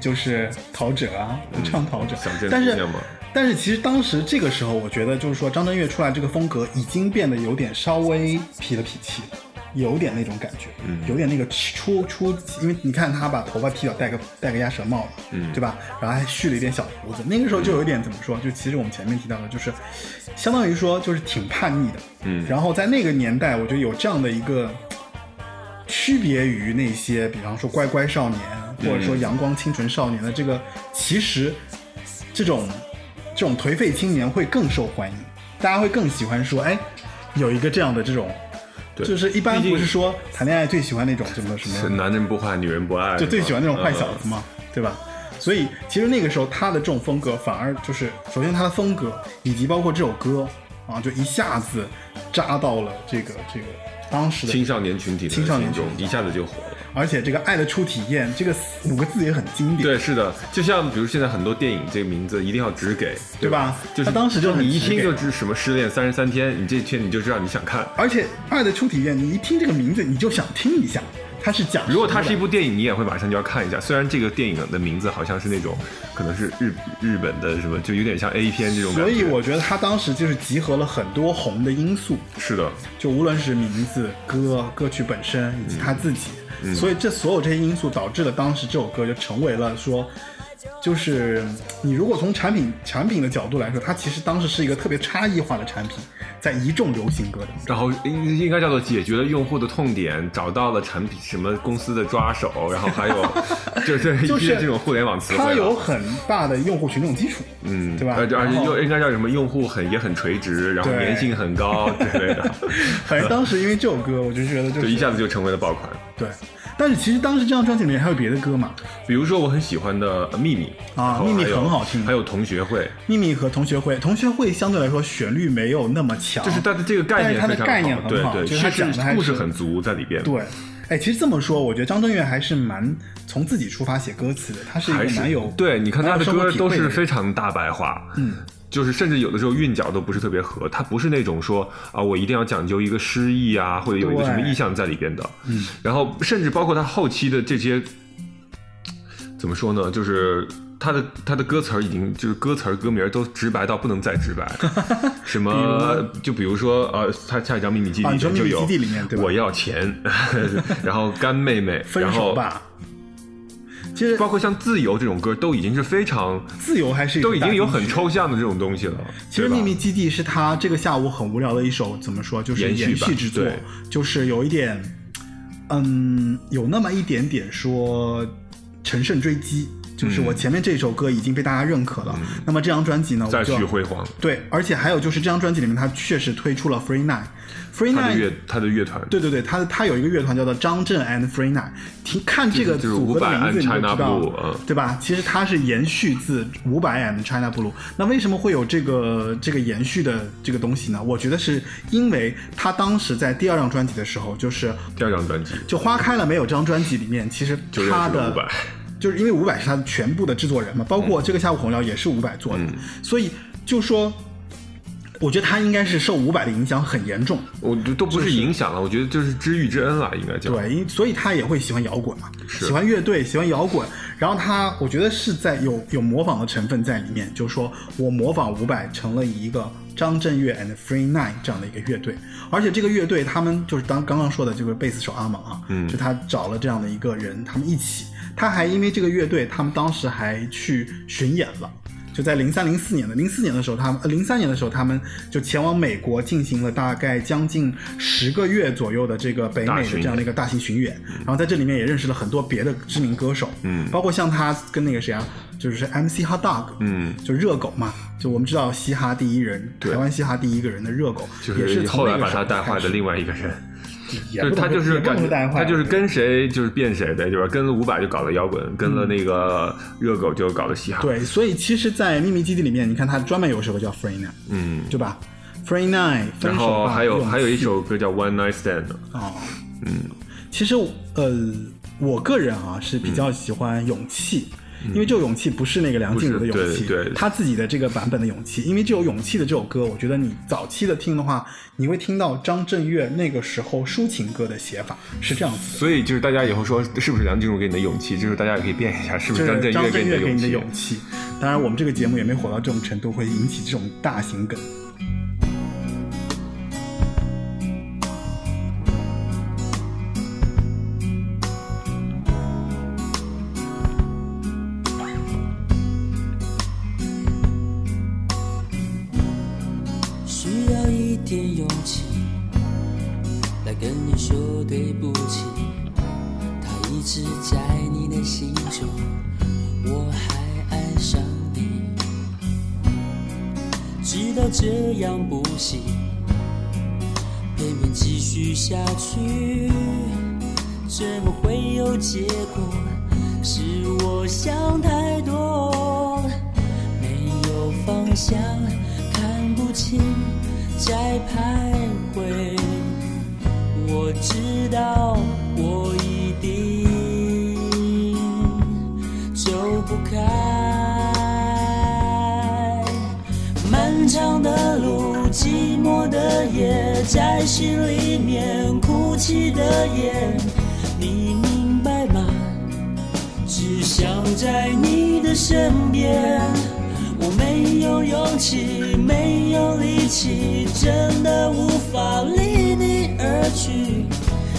S3: 就是陶喆啊，我唱陶喆。
S2: 嗯小镇，
S3: 但是但是其实当时这个时候，我觉得就是说张震岳出来这个风格已经变得有点稍微痞了痞气了。有点那种感觉，
S2: 嗯。
S3: 有点那个初初，因为你看他把头发剃掉，戴个戴个鸭舌帽，
S2: 嗯。
S3: 对吧？然后还蓄了一点小胡子，那个时候就有一点怎么说？就其实我们前面提到的，就是相当于说就是挺叛逆的，
S2: 嗯。
S3: 然后在那个年代，我觉得有这样的一个区别于那些，比方说乖乖少年，或者说阳光清纯少年的这个，其实这种这种颓废青年会更受欢迎，大家会更喜欢说，哎，有一个这样的这种，
S2: 对
S3: 就是一般不是说谈恋爱最喜欢那种什么什
S2: 是
S3: 么，
S2: 男人不坏，女人不爱，
S3: 就最喜欢那种坏小
S2: 嗯
S3: 子嘛，对吧？所以其实那个时候他的这种风格反而就是，首先他的风格以及包括这首歌啊，就一下子扎到了这个这个当时的
S2: 青少年群体的
S3: 青少年
S2: 心中
S3: 群体
S2: 一下子就火了。
S3: 而且这个“爱的初体验”这个五个字也很经典，
S2: 对，是的，就像比如现在很多电影，这个名字一定要直给，
S3: 对吧
S2: 就是
S3: 他当时就
S2: 你一听就知什么失恋三十三天，你这天你就知道你想看。
S3: 而且“爱的初体验”，你一听这个名字，你就想听一下，它是讲。
S2: 如果它是一部电影，你也会马上就要看一下。虽然这个电影的名字好像是那种，可能是日日本的什么，就有点像 A 片这种感觉。
S3: 所以我觉得他当时就是集合了很多红的因素，
S2: 是的，
S3: 就无论是名字、歌、歌曲本身以及他自己，
S2: 嗯
S3: 所以这所有这些因素导致了当时这首歌就成为了说，就是你如果从产品产品的角度来说，它其实当时是一个特别差异化的产品，在一众流行歌当中。
S2: 然后应应该叫做解决了用户的痛点，找到了产品什么公司的抓手，然后还有 *laughs* 就是这种互联网词汇。
S3: 它有很大的用户群众基础，
S2: 嗯，
S3: 对吧
S2: 而且又应该叫什么？用户很也很垂直，然后粘性很高之类的，*laughs*
S3: 反正当时因为这首歌，我就觉得就
S2: 就是一下子就成为了爆款。
S3: 对。但是其实当时这张专辑里面还有别的歌嘛，
S2: 比如说我很喜欢的《秘密》
S3: 啊秘密很好听。
S2: 还有《同学会》，
S3: 秘密和同学会，同学会相对来说旋律没有那么强，
S2: 就是它的这个概
S3: 但是它的概念很
S2: 好对对，
S3: 就是它讲的是
S2: 故事很足在里边。
S3: 对。哎，其实这么说，我觉得张震岳还是蛮从自己出发写歌词的，他是一个蛮有
S2: 对，你看他的歌都是非常大白话，
S3: 嗯，
S2: 就是甚至有的时候韵脚都不是特别合，他不是那种说啊，我一定要讲究一个诗意啊，或者有一个什么意象在里边的，嗯，然后甚至包括他后期的这些，怎么说呢，就是。他的他的歌词儿已经就是歌词儿歌名都直白到不能再直白，*laughs* 什么就比如说呃，他下一张《秘密基地里面就有我要钱，*laughs* 然后干妹妹，然后
S3: 吧。其实
S2: 包括像自由这种歌都已经是非常
S3: 自由还是
S2: 都已经有很抽象的这种东西了。
S3: 其实《秘密基地》是他这个下午很无聊的一首，怎么说，就是
S2: 延续
S3: 延续之作，就是有一点，嗯，有那么一点点说乘胜追击。就是我前面这首歌已经被大家认可了，那么这张专辑呢，
S2: 再
S3: 就
S2: 续辉煌，
S3: 对，而且还有就是这张专辑里面，他确实推出了 Free Night，Free
S2: 他的
S3: Night
S2: 乐他的乐团，
S3: 对对对，他他有一个乐团叫做张震 and Free Night，听看这个组合的名字你就知道对吧？其实它是延续自伍佰 and China Blue。那为什么会有这个这个延续的这个东西呢？我觉得是因为他当时在第二张专辑的时候，就是
S2: 第二张专辑。
S3: 就《花开了没有》这张专辑里面，其实他的就是因为伍佰是他全部的制作人嘛，包括这个下午红聊也是伍佰做的，
S2: 嗯
S3: 所以就说，我觉得他应该是受伍佰的影响很严重。
S2: 我觉得都不是影响了，我觉得就是知遇之恩了，应该叫。
S3: 对，因所以他也会喜欢摇滚嘛，喜欢乐队，喜欢摇滚。然后他，我觉得是在有有模仿的成分在里面，就是说我模仿伍佰成了一个张震岳 and Free Nine 这样的一个乐队，而且这个乐队他们就是当刚刚说的这个贝斯手阿蒙啊，嗯，就他找了这样的一个人，他们一起，他还因为这个乐队，他们当时还去巡演了。就在零三零四年的零四年的时候，他们呃零三年的时候，他们就前往美国进行了大概将近十个月左右的这个北美的这样的一个大型巡演，然后在这里面也认识了很多别的知名歌手，
S2: 嗯。
S3: 包括像他跟那个谁啊，就是 MC Hot Dog，
S2: 嗯，
S3: 就热狗嘛，就我们知道嘻哈第一人，台湾嘻哈第一个人的热狗，
S2: 就
S3: 也是从
S2: 后来
S3: 那个
S2: 把他带坏的另外一个人，
S3: 也
S2: 就是他就是感觉他就是跟谁就是变谁呗，就是跟了伍佰就搞了摇滚，跟了那个热狗就搞了嘻哈。，
S3: 对，所以其实，在秘密基地里面，你看他专门有首歌叫 Free Night，
S2: 嗯，
S3: 对吧？Free Night，
S2: 然后还有还有一首歌叫 One Night Stand，
S3: 哦，嗯，其实呃，我个人啊是比较喜欢《勇气》因为这首《勇气》不是那个梁静茹的勇气，
S2: 对对
S3: 他自己的这个版本的《勇气》。因为这首《勇气》的这首歌，我觉得你早期的听的话，你会听到张震岳那个时候抒情歌的写法是这样子的。
S2: 所以就是大家以后说是不是梁静茹给你的勇气，就是大家也可以辩一下，是不
S3: 是是
S2: 张震岳给你的
S3: 勇？
S2: 气，
S3: 当然我们这个节目也没火到这种程度，会引起这种大型梗。
S1: 点勇气来跟你说对不起。他一直在你的心中，我还爱上你。知道这样不行，偏偏继续下去，怎么会有结果？是我想太多，没有方向，看不清，在徘徊。我知道我一定走不开，漫长的路，寂寞的夜，在心里面哭泣的夜，你明白吗？只想在你的身边。没有勇气，没有力气，真的无法离你而去。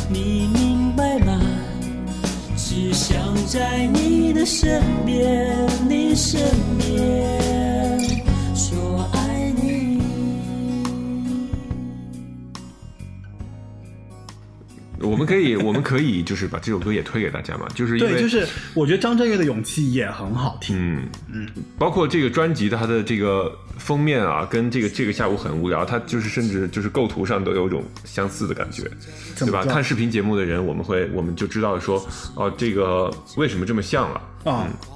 S1: 你明白吗？只想在你的身边，你身边
S2: 们可以 *laughs* 我们可以就是把这首歌也推给大家嘛，就是因为
S3: 对，就是我觉得张震岳的勇气也很好听。
S2: 嗯嗯，包括这个专辑它的这个封面啊，跟这个这个下午很无聊，它就是甚至就是构图上都有一种相似的感觉，对吧？看视频节目的人，我们会我们就知道说，哦，这个为什么这么像了。
S3: 啊、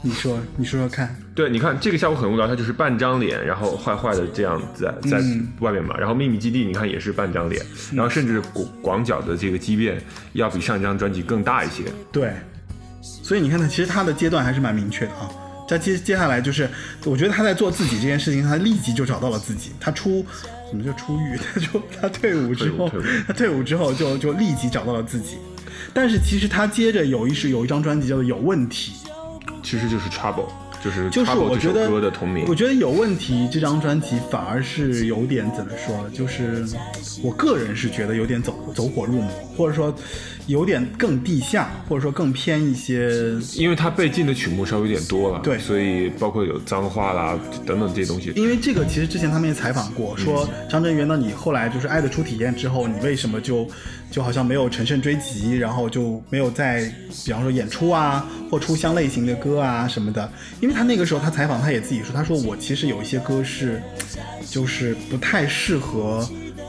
S3: 你说你说说看，
S2: 对，你看这个下午很无聊，他就是半张脸，然后坏坏的这样在在
S3: 嗯
S2: 外面嘛。然后秘密基地你看也是半张脸，然后甚至广广角的这个畸变要比上一张专辑更大一些。
S3: 对，所以你看他其实他的阶段还是蛮明确的啊。在接接下来就是，我觉得他在做自己这件事情，他立即就找到了自己。他出怎么就出狱？*laughs* 他就他退伍之后
S2: 退伍退伍，
S3: 他退伍之后就就立即找到了自己。但是其实他接着有一是有一张专辑叫做《有问题》，
S2: 其实就是 Trouble，就是
S3: 就是我觉得
S2: 歌的同名
S3: 我。觉得有问题这张专辑反而是有点怎么说，就是我个人是觉得有点走走火入魔，或者说有点更地下，或者说更偏一些。
S2: 因为它被禁的曲目稍微有点多了，
S3: 对
S2: 所以包括有脏话啦等等这些东西。
S3: 因为这个其实之前他们也采访过，说张震岳，那你后来就是《爱的初体验》之后，你为什么就就好像没有乘胜追击，然后就没有在比方说演出啊，或出相类型的歌啊什么的？因为他那个时候他采访他也自己说，他说我其实有一些歌是就是不太适合，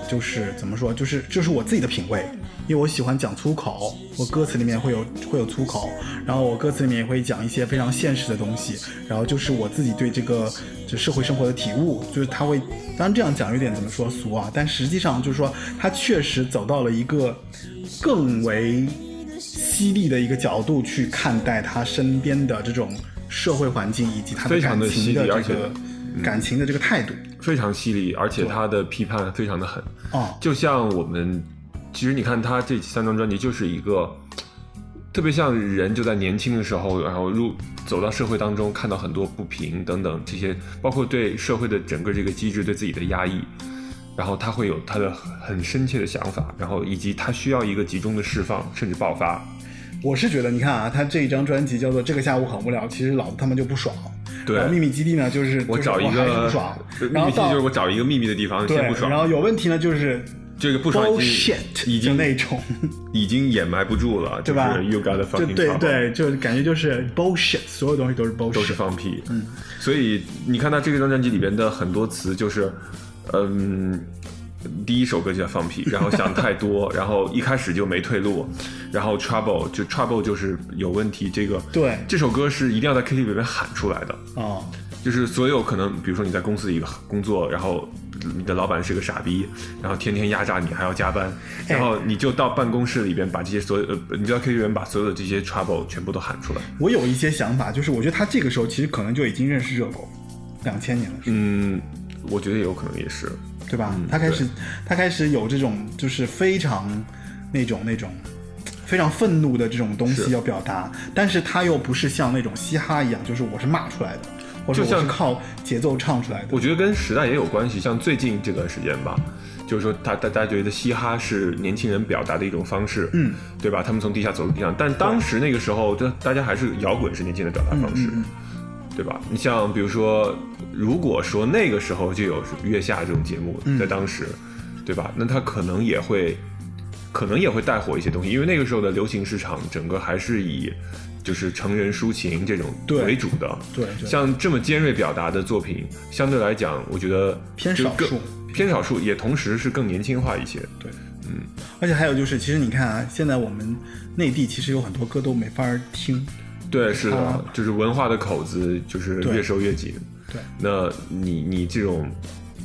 S3: 就是怎么说，就是就是我自己的品味。因为我喜欢讲粗口，我歌词里面会有会有粗口，然后我歌词里面也会讲一些非常现实的东西，然后就是我自己对这个就社会生活的体悟，就是他会，当然这样讲有点怎么说俗啊，但实际上就是说他确实走到了一个更为犀利的一个角度去看待他身边的这种社会环境以及他感情的这个感情的这个态度。
S2: 非常犀利，而且他的批判非常的狠。
S3: 哦，
S2: 就像我们，其实你看他这三张专辑，就是一个特别像人就在年轻的时候，然后入走到社会当中，看到很多不平等等这些，包括对社会的整个这个机制对自己的压抑，然后他会有他的很深切的想法，然后以及他需要一个集中的释放，甚至爆发。
S3: 我是觉得，你看啊，他这一张专辑叫做《这个下午很无聊》，其实老子他们就不爽。
S2: 对
S3: 然后秘密基地呢，就是
S2: 我找一个
S3: 不爽，
S2: 秘
S3: 然后到
S2: 密基地就是我找一个秘密的地方
S3: 对
S2: 先不，爽，
S3: 然后有问题呢，就是
S2: 这个不爽已经已经
S3: 那种，*laughs*
S2: 已经掩埋不住了，*laughs*
S3: 对吧？
S2: 就是 You got a
S3: 就
S2: fucking
S3: 对就感觉就是 bullshit，所有东西都是 bullshit，
S2: 都是放屁。嗯，所以你看他这张专辑里边的很多词就是，嗯，第一首歌就叫放屁，*laughs* 然后想太多，然后一开始就没退路，然后 trouble 就 trouble 就是有问题。这个
S3: 对。
S2: 这首歌是一定要在 KTV 里面喊出来的，
S3: 哦，
S2: 就是所有可能，比如说你在公司里工作，然后你的老板是个傻逼，然后天天压榨你，还要加班，然后你就到办公室里边把这些所有，呃，你就到 KTV 里面把所有的这些 trouble 全部都喊出来。
S3: 我有一些想法，就是我觉得他这个时候其实可能就已经认识热狗，两千年了，
S2: 嗯，我觉得有可能也是。
S3: 对吧？
S2: 嗯
S3: 他开始他开始有这种就是非常那种那种非常愤怒的这种东西要表达，但是他又不是像那种嘻哈一样，就是我是骂出来的，或者
S2: 就像
S3: 是靠节奏唱出来的。
S2: 我觉得跟时代也有关系，像最近这段时间吧，就是说大大大家觉得嘻哈是年轻人表达的一种方式，
S3: 嗯，
S2: 对吧？他们从地下走入地上，但当时那个时候，就大家还是摇滚是年轻人的表达方式，
S3: 嗯
S2: 对吧？你像比如说，如果说那个时候就有月下这种节目，
S3: 嗯
S2: 在当时，对吧？那他可能也会，可能也会带火一些东西，因为那个时候的流行市场整个还是以就是成人抒情这种为主的，
S3: 对对。
S2: 像这么尖锐表达的作品，相对来讲，我觉得
S3: 偏少数。
S2: 偏少数，也同时是更年轻化一些。
S3: 对，嗯，而且还有就是，其实你看啊，现在我们内地其实有很多歌都没法儿听，
S2: 对，是的，
S3: 啊
S2: 就是文化的口子就是越收越紧。
S3: 对，
S2: 那你你这种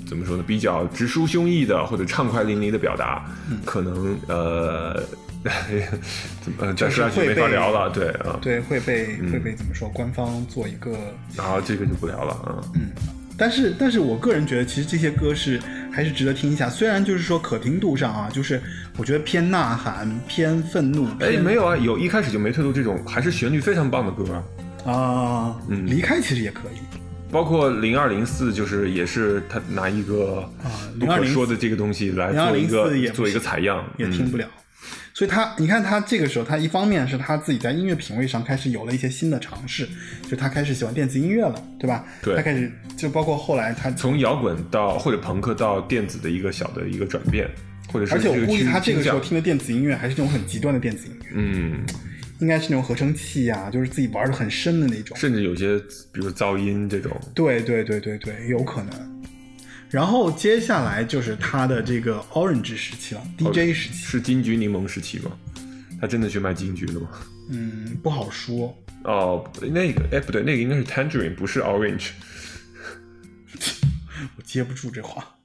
S2: 怎么说呢？比较直抒胸臆的或者畅快淋漓的表达，
S3: 嗯
S2: 可能呃，*laughs* 怎么呃再说下去没法聊了。对啊，
S3: 对，会被、
S2: 嗯
S3: 会被怎么说？官方做一个
S2: 然后这个就不聊了啊。
S3: 嗯，但是，但是我个人觉得，其实这些歌是还是值得听一下。虽然就是说可听度上啊，就是我觉得偏呐喊、偏愤怒。
S2: 哎，没有啊，有一开始就没退路这种，还是旋律非常棒的歌啊。
S3: 啊，
S2: 嗯
S3: 离开其实也可以
S2: 包括零二零四，就是也是他拿一个
S3: 啊
S2: 不可说的这个东西来做一
S3: 0204也不
S2: 个做一个采样，嗯
S3: 也听不了。所以他，你看他这个时候，他一方面是他自己在音乐品味上开始有了一些新的尝试，就他开始喜欢电子音乐了，对吧？
S2: 对
S3: 他开始就包括后来他
S2: 从摇滚到或者朋克到电子的一个小的一个转变。或者是
S3: 而且我估计他这个时候听的电子音乐还是那种很极端的电子音乐，
S2: 嗯，
S3: 应该是那种合成器呀、就是自己玩的很深的那种。
S2: 甚至有些比如噪音这种，
S3: 对对对对对，有可能。然后接下来就是他的这个 Orange 时期了，DJ 时期，
S2: 是金桔柠檬时期吗？他真的去卖金桔了吗？
S3: 嗯，不好说。
S2: 哦，那个，哎，不对，那个应该是 Tangerine，不是 Orange。*laughs*
S3: 我接不住这话。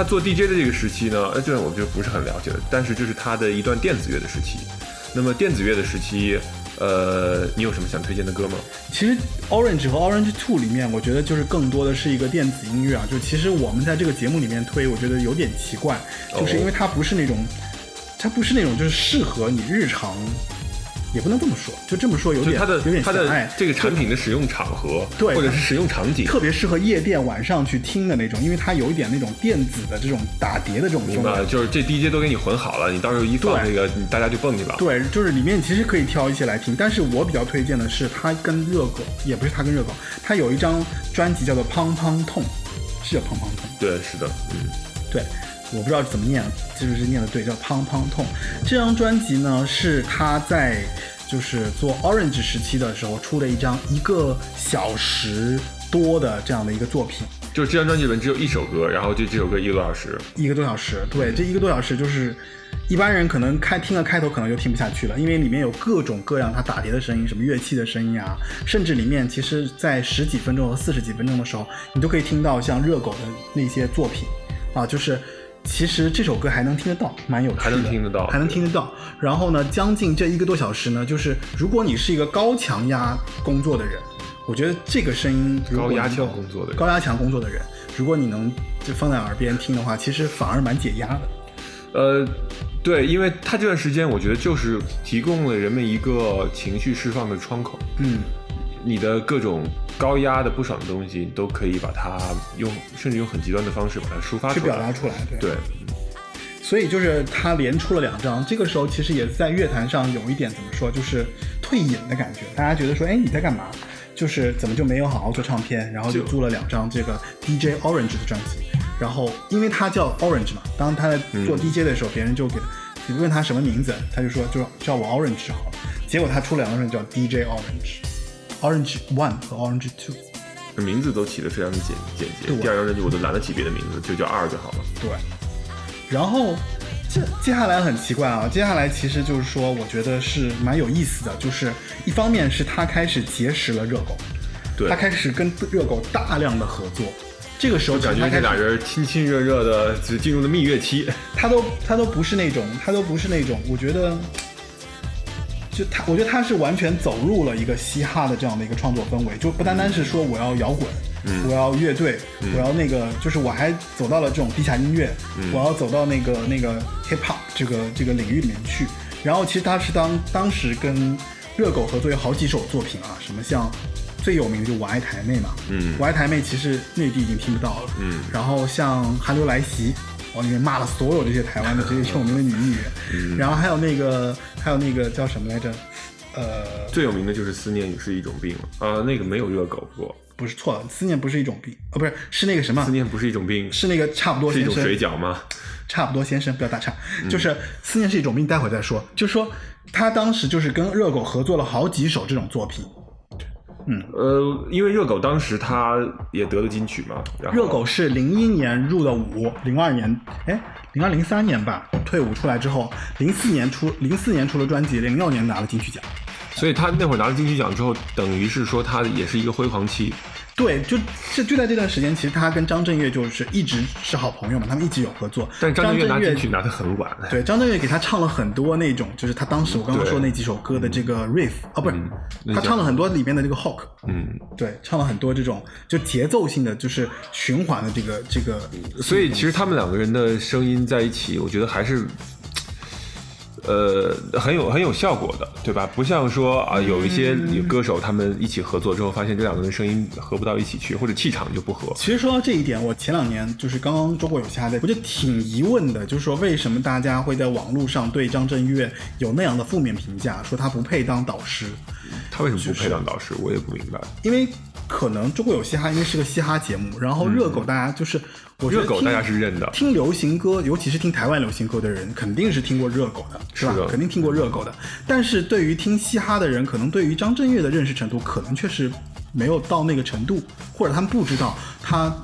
S2: 他做 DJ 的这个时期呢，呃，这我就不是很了解了，但是这是他的一段电子乐的时期。那么电子乐的时期，呃，你有什么想推荐的歌吗？
S3: 其实 Orange 和 Orange Two 里面，我觉得就是更多的是一个电子音乐啊。就其实我们在这个节目里面推，我觉得有点奇怪，就是因为它不是那种，它不是那种就是适合你日常，也不能这么说，就这么说有点
S2: 就它的
S3: 有点
S2: 它的
S3: 狭隘。
S2: 这个产品的使用场合，
S3: 对
S2: 或者是使用场景，
S3: 特别适合夜店晚上去听的那种，因为它有一点那种电子的这种打碟的这种风格。
S2: 就是这 DJ 都给你混好了，你到时候一放
S3: 对
S2: 那个，你大家就蹦去吧。
S3: 对，就是里面其实可以挑一些来听，但是我比较推荐的是它跟热狗，也不是它跟热狗，它有一张专辑叫做《砰砰痛》，是叫《砰砰痛》。
S2: 对，是的，嗯，
S3: 对，我不知道怎么念，是不是念的对，叫《砰砰痛》。这张专辑呢，是他在就是做 Orange 时期的时候出的一张一个小时多的这样的一个作品，
S2: 就是这张专辑里面只有一首歌，然后就这首歌一个多小时，
S3: 一个多小时。对，这一个多小时就是一般人可能开听了开头可能就听不下去了，因为里面有各种各样他打碟的声音，什么乐器的声音啊，甚至里面其实在十几分钟和四十几分钟的时候，你都可以听到像热狗的那些作品啊，就是。其实这首歌还能听得到，蛮有趣的，
S2: 还能听得到
S3: 还能听得到。然后呢，将近这一个多小时呢，就是如果你是一个高强压工作的人，我觉得这个声音如
S2: 高压强工作的人
S3: 高压强工作的人，如果你能就放在耳边听的话，其实反而蛮解压的。
S2: 呃，对，因为他这段时间我觉得就是提供了人们一个情绪释放的窗口，
S3: 嗯，
S2: 你的各种高压的不爽的东西，你都可以把它用，甚至用很极端的方式把它抒发出来，去
S3: 表达出来，对。
S2: 对，
S3: 所以就是他连出了两张，这个时候其实也在乐坛上有一点怎么说，就是退隐的感觉。大家觉得说，哎，你在干嘛？就是怎么就没有好好做唱片，然后就
S2: 就
S3: 租了两张这个 DJ Orange 的专辑。然后因为他叫 Orange 嘛，当他在做 DJ 的时候，别人就给你问他什么名字，他就说就叫我 Orange 好了。结果他出了两张专辑叫 DJ Orange，Orange 和 Orange Two。
S2: 名字都起得非常的简简洁。
S3: 对
S2: 第二张专辑我都懒得起别的名字，就叫二就好了。
S3: 对，然后接接下来很奇怪啊，接下来其实就是说，我觉得是蛮有意思的，就是一方面是他开始结识了热狗，
S2: 对
S3: 他开始跟热狗大量的合作，这个时候
S2: 感觉这俩人亲亲热热的，只进入了蜜月期。
S3: 他都他都不是那种，他都不是那种，我觉得。就他，我觉得他是完全走入了一个嘻哈的这样的一个创作氛围，就不单单是说我要摇滚，我要乐队，我要那个，就是我还走到了这种地下音乐，我要走到那个那个 hip hop 这个这个领域里面去。然后其实他是当当时跟热狗合作有好几首作品啊，什么像最有名的就《我爱台妹》嘛，
S2: 嗯
S3: 我爱台妹其实内地已经听不到了，
S2: 嗯。
S3: 然后像《寒流来袭》，往里面骂了所有这些台湾的这些有名的女艺人，
S2: 嗯。
S3: 然后还有那个还有那个叫什么来着？呃，
S2: 最有名的就是思念是一种病啊、那个没有热狗过，
S3: 不是错了，思念不是一种病，哦，不是，是那个什么
S2: 思，念不是一种病，
S3: 是那个差不多
S2: 是一种，水饺吗？
S3: 差不多先生，不要打岔，就是思念是一种病，待会儿再说。就说他当时就是跟热狗合作了好几首这种作品，
S2: 呃，因为热狗当时他也得了金曲嘛，然后
S3: 热狗是零一年入的伍，零二年，哎，零二零三年吧，退伍出来之后，零四年出零四年出了专辑，零六年拿了金曲奖。
S2: 所以他那会儿拿了金曲奖之后，等于是说他也是一个辉煌期。
S3: 对，就就就在这段时间，其实他跟张震岳就是一直是好朋友嘛，他们一直有合作。
S2: 但张震岳拿
S3: 岳
S2: 金曲拿的很晚，
S3: 对，张震岳给他唱了很多那种，就是他当时我刚刚说那几首歌的这个 riff 啊，不是，他唱了很多里面的这个 hook，
S2: 嗯，
S3: 对，唱了很多这种就节奏性的，就是循环的这个这个。
S2: 所以其实他们两个人的声音在一起，我觉得还是。呃，很有很有效果的，对吧？不像说啊，有一些歌手他们一起合作之后，发现这两个人声音合不到一起去，或者气场就不合。
S3: 其实说到这一点，我前两年就是刚刚中国有嘻哈的，我就挺疑问的，就是说为什么大家会在网络上对张震岳有那样的负面评价，说他不配当导师？
S2: 他为什么不配当导师？我也不明白。
S3: 因为可能中国有嘻哈，因为是个嘻哈节目，然后热狗大家就是，我觉得
S2: 热狗大家是认的，
S3: 听流行歌，尤其是听台湾流行歌的人，肯定是听过热狗的，是吧？
S2: 是
S3: 肯定听过热狗的。但是对于听嘻哈的人，可能对于张震岳的认识程度，可能确实没有到那个程度，或者他们不知道他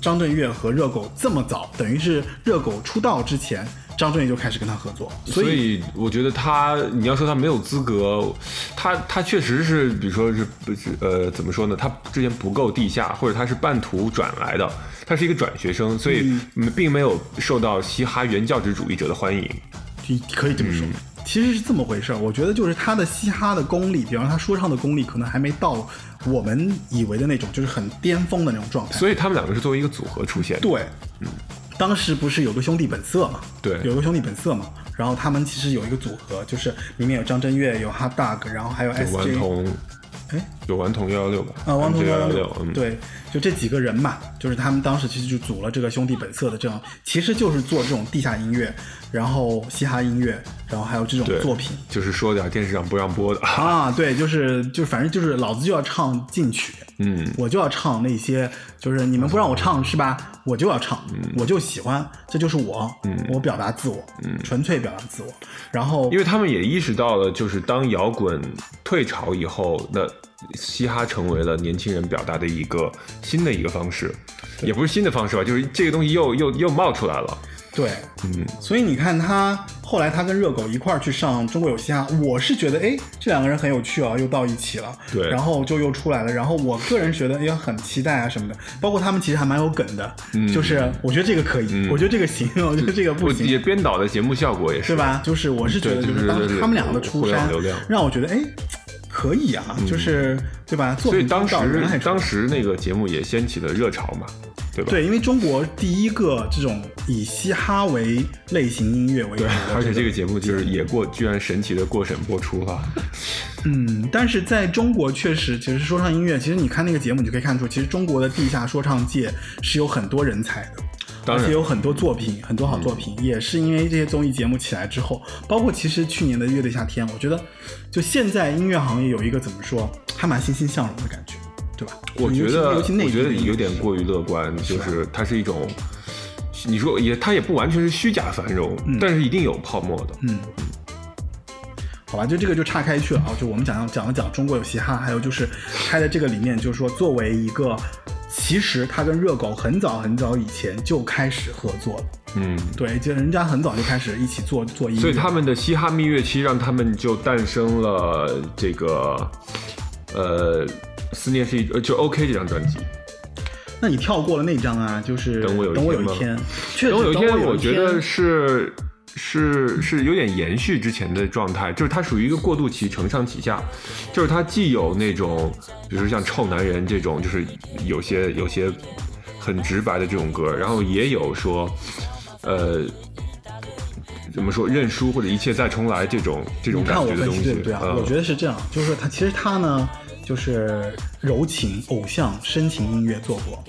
S3: 张震岳和热狗这么早，等于是热狗出道之前，张震岳就开始跟他合作，所以
S2: 我觉得他，你要说他没有资格，他他确实是，比如说是不是呃怎么说呢？他之前不够地下，或者他是半途转来的，他是一个转学生，所以嗯并没有受到嘻哈原教旨主义者的欢迎。
S3: 可以这么说。其实是这么回事儿，我觉得就是他的嘻哈的功力，比方说他说唱的功力，可能还没到我们以为的那种，就是很巅峰的那种状态。
S2: 所以他们两个是作为一个组合出现的。
S3: 对，当时不是有个兄弟本色嘛？
S2: 对
S3: 有个兄弟本色嘛。然后他们其实有一个组合，就是里面有张震岳，有 Hot Dog，然后还有 SJ，
S2: 有顽童幺幺六吧？
S3: 啊，顽童
S2: 幺幺
S3: 幺
S2: 六，嗯，，
S3: 对，就这几个人嘛，就是他们当时其实就组了这个兄弟本色的这样，其实就是做这种地下音乐，然后嘻哈音乐，然后还有这种作品。
S2: 就是说点电视上不让播的。
S3: 啊，对，就是就反正就是老子就要唱进曲，
S2: 嗯，
S3: 我就要唱那些，就是你们不让我唱是吧？我就要唱，嗯我就喜欢，这就是我，嗯我表达自我，嗯纯粹表达自我。然后
S2: 因为他们也意识到了，就是当摇滚退潮以后，那嘻哈成为了年轻人表达的一个新的一个方式，也不是新的方式吧，就是这个东西又又又冒出来了。
S3: 对，
S2: 嗯，
S3: 所以你看他后来他跟热狗一块儿去上《中国有嘻哈》，我是觉得哎，这两个人很有趣啊，又到一起了，
S2: 对。
S3: 然后就又出来了，然后我个人觉得也很期待啊什么的，包括他们其实还蛮有梗的，就是我觉得这个可以，我觉得这个行，*laughs* 我觉得这个不行，
S2: 也编导的节目效果也是，
S3: 对？吧？就是我是觉得，就是当
S2: 时
S3: 他们两个的出山，让我觉得哎，可以啊，就是对吧？
S2: 所以当时当时那个节目也掀起了热潮嘛，对吧？
S3: 对，因为中国第一个这种以嘻哈为类型音乐为主
S2: 对，而且这个节目就是也过，居然神奇的过审播出了。*laughs*
S3: 嗯，但是在中国确实，其实说唱音乐，其实你看那个节目，你就可以看出，其实中国的地下说唱界是有很多人才的。而且有很多作品，很多好作品，也是因为这些综艺节目起来之后，包括其实去年的乐队夏天，我觉得就现在音乐行业有一个怎么说，还蛮欣欣向荣的感觉，对吧？
S2: 我觉得，
S3: 尤其内
S2: 我觉得有点过于乐观，就是它是一种，你说也，它也不完全是虚假繁荣，但是一定有泡沫的。
S3: 嗯，好吧，就这个就岔开去了啊。就我们讲讲讲了讲中国有嘻哈，还有就是开的这个里面，就是说作为一个，其实他跟热狗很早很早以前就开始合作了，
S2: 嗯，
S3: 对，就人家很早就开始一起做做音乐，
S2: 所以他们的嘻哈蜜月期让他们就诞生了这个，呃，思念是一呃就 OK 这张专辑。
S3: 那你跳过了那张啊，就是
S2: 等我有一
S3: 等我有一天，确实
S2: 等我有一天，
S3: 我
S2: 我觉得是是是有点延续之前的状态，就是它属于一个过渡期，承上启下，就是它既有那种，比如说像臭男人这种，就是有些有些很直白的这种歌，然后也有说，呃。怎么说认输或者一切再重来这种这种感觉的东西，
S3: 对不对啊？
S2: 嗯
S3: 我觉得是这样，就是说他其实他呢，就是柔情、偶像、深情音乐做过，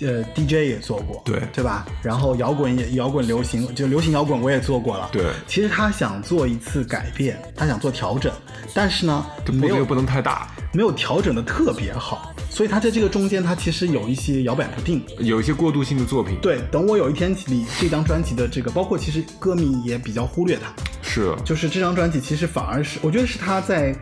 S3: 呃，DJ 也做过，
S2: 对。
S3: 对吧？然后摇滚也摇滚流行，就流行摇滚我也做过了。
S2: 对。
S3: 其实他想做一次改变，他想做调整，但是呢，没有
S2: 不能太大，
S3: 没有调整的特别好，所以他在这个中间，他其实有一些摇摆不定。
S2: 有一些过渡性的作品，
S3: 对，等我有一天里这张专辑的这个，包括其实歌迷也比较忽略他，
S2: 是。
S3: 就是这张专辑其实反而是，我觉得是他在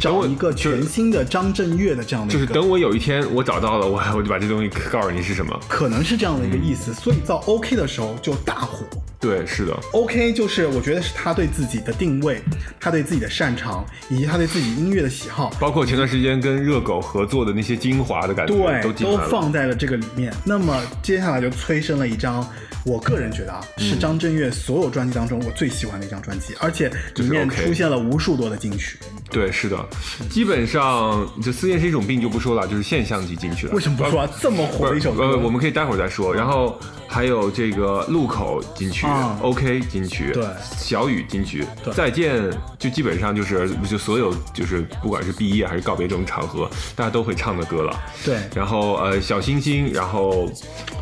S3: 找一个全新的张震岳的这样的一个，
S2: 等我有一天我找到了，我我就把这东西告诉你是什么。
S3: 可能是这样的一个意思，所以到 OK 的时候就大火。
S2: 对，是的
S3: ，OK 就是我觉得是他对自己的定位，他对自己的擅长，以及他对自己音乐的喜好，
S2: 包括前段时间跟热狗合作的那些精华的感觉，
S3: 对，都
S2: 都。
S3: 放在了这个里面。那么接下来就催生了一张，我个人觉得啊，
S2: 嗯
S3: 是张震岳所有专辑当中我最喜欢的一张专辑，而且里面出现了无数多的金曲。
S2: 对，是的，基本上这思念是一种病就不说了，就是现象级金曲了。
S3: 为什么不说、啊、这么火的一首歌？
S2: 呃，我们可以待会儿再说。然后还有这个路口金曲、
S3: 啊。
S2: OK 金曲，
S3: 对。
S2: 小雨金曲
S3: 对，
S2: 再见就基本上就是就所有就是不管是毕业还是告别这种场合，大家都会唱的歌了。
S3: 对。
S2: 然后呃小星星，然后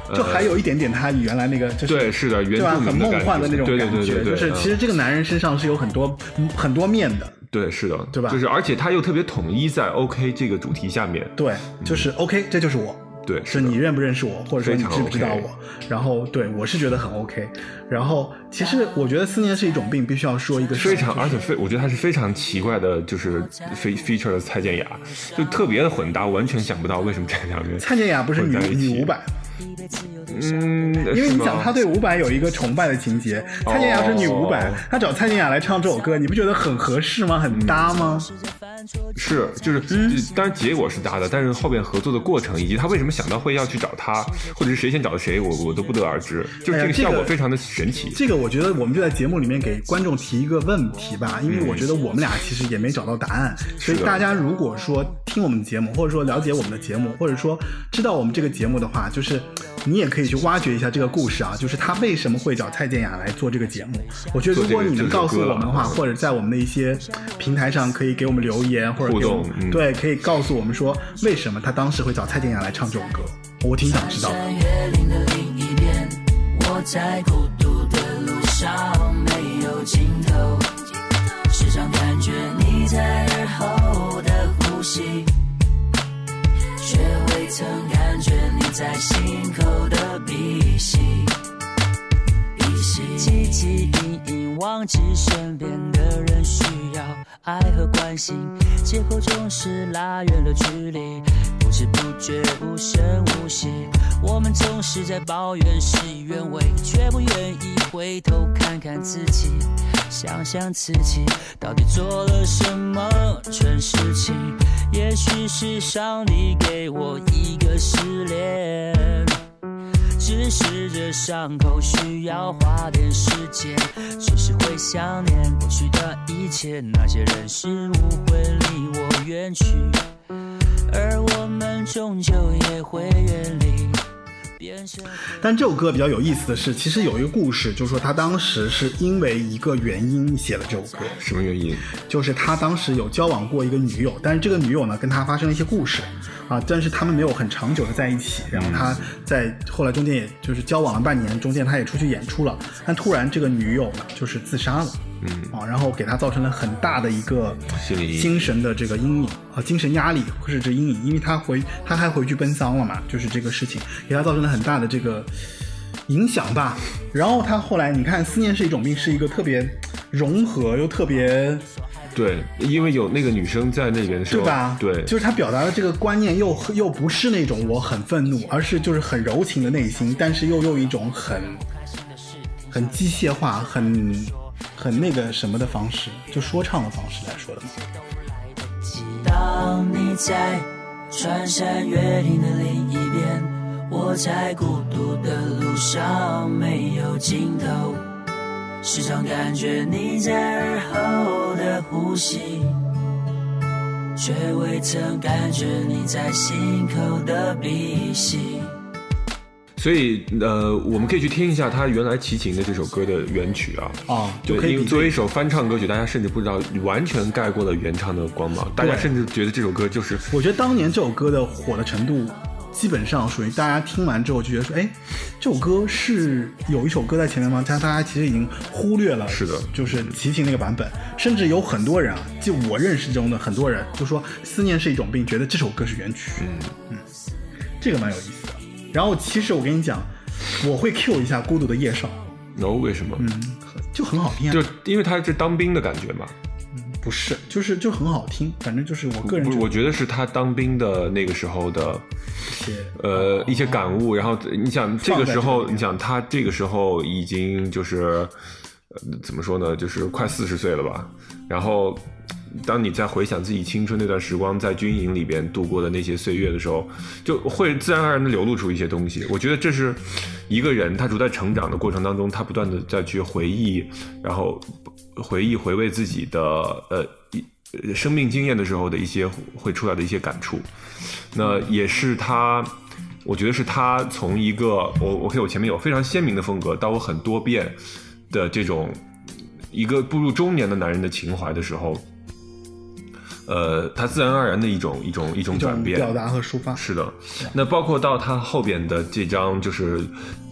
S2: 呃
S3: 就还有一点点他原来那个就是
S2: 对是的原
S3: 对吧？很
S2: 住民的感
S3: 梦幻的那种
S2: 觉对对
S3: 感觉，
S2: 对对对
S3: 就是
S2: 嗯。
S3: 其实这个男人身上是有很多嗯很多面的。
S2: 对是的，
S3: 对吧？
S2: 就是而且他又特别统一在 OK 这个主题下面，
S3: 对，就是 OK，这就是我。
S2: 对是
S3: 你认不认识我，或者说你知不知道
S2: OK
S3: 我？然后对我是觉得很 OK。然后其实我觉得思念是一种病，必须要说一个
S2: 非常，而且非，我觉得他是非常奇怪的，就是 fe feature 的蔡健雅，就特别的混搭，完全想不到为什么这两个人
S3: 蔡健雅不是女女五百，
S2: 嗯，
S3: 因为你想他对伍佰有一个崇拜的情节，蔡健雅是女伍佰
S2: 哦，
S3: 他找蔡健雅来唱这首歌，你不觉得很合适吗？很搭吗？
S2: 是就是，
S3: 嗯。
S2: 当然结果是搭的，但是后面合作的过程以及他为什么想到会要去找他，或者是谁先找的谁，我我都不得而知，就是这个效果非常的神奇。
S3: 这个我觉得我们就在节目里面给观众提一个问题吧，因为我觉得我们俩其实也没找到答案，所以大家如果说听我们的节目，或者说了解我们的节目，或者说知道我们这个节目的话，就是你也可以去挖掘一下这个故事啊，就是他为什么会找蔡健雅来做这个节目。我觉得如果你能告诉我们的话，或者在我们的一些平台上可以给我们留言，或者给我们
S2: 互动嗯
S3: 对，可以告诉我们说为什么他当时会找蔡健雅来唱这首歌，我挺想知道的。
S1: 翻越岭的另一边，我在孤独的路上没有尽头，时常感觉你在耳后的呼吸，却未曾感觉你在心口的鼻息。鼻息，汲汲营营忘记身边的人需要爱和关心，借口总是拉远了距离，不知不觉无声无息。我们总是在抱怨事与愿违，却不愿意回头看看自己，想想自己到底做了什么蠢事情。也许是上帝给我一个试炼。只是这伤口需要花点时间，只是会想念过去的一切，那些人事物会离我远去，而我们终究也会远离，
S3: 但这首歌比较有意思的是，其实有一个故事，就是说他当时是因为一个原因写了这首歌，
S2: 什么原因？
S3: 就是他当时有交往过一个女友，但是这个女友呢跟他发生了一些故事，啊，但是他们没有很长久的在一起，然后他在后来中间也就是交往了半年，中间他也出去演出了，但突然这个女友呢就是自杀了。
S2: 嗯
S3: 啊，然后给他造成了很大的一个
S2: 心理
S3: 精神的这个阴影啊，精神压力或者这阴影，因为他回他还回去奔丧了嘛，就是这个事情给他造成了很大的这个影响吧。然后他后来你看，思念是一种病，是一个特别融合又特别
S2: 对，因为有那个女生在那边的时候，
S3: 对吧？
S2: 对，
S3: 就是他表达的这个观念又又不是那种我很愤怒，而是就是很柔情的内心，但是又用一种很很机械化、很很那个什么的方式，就说唱的方式来说的嘛。
S1: 当你在穿山越岭的另一边，我在孤独的路上没有尽头，时常感觉你在耳后的呼吸，却未曾感觉你在心口的鼻息。
S2: 所以呃，我们可以去听一下他原来齐秦的这首歌的原曲啊。
S3: 啊，就可，以
S2: 因为作为一首翻唱歌曲，大家甚至不知道完全盖过了原唱的光芒，大家甚至觉得这首歌就是
S3: 我觉得当年这首歌的火的程度，基本上属于大家听完之后就觉得说，哎，这首歌是有一首歌在前面吗？但大家其实已经忽略了，
S2: 是的
S3: 就是齐秦那个版本，甚至有很多人啊，就我认识中的很多人就说思念是一种病，觉得这首歌是原曲，嗯这个蛮有意思的。然后其实我跟你讲，我会 Q 一下《孤独的夜少》，
S2: 哦，为什么？
S3: 嗯就很好听啊，
S2: 就因为他是当兵的感觉嘛。
S3: 嗯不是，就是就很好听，反正就是我个人
S2: 不是，我觉得是他当兵的那个时候的
S3: 一些
S2: 呃一些感悟。然后你想这个时候，你想他这个时候已经就是呃怎么说呢，就是快四十岁了吧。然后当你在回想自己青春那段时光在军营里边度过的那些岁月的时候，就会自然而然的流露出一些东西。我觉得这是一个人他处在成长的过程当中，他不断的在去回忆，然后回忆回味自己的呃生命经验的时候的一些会出来的一些感触。那也是他。我觉得是他从一个我我看我前面有非常鲜明的风格，到我很多变的这种一个步入中年的男人的情怀的时候，呃，他自然而然的一种一种一种转变，
S3: 表达和抒发。
S2: 是的，那包括到他后边的这张就是，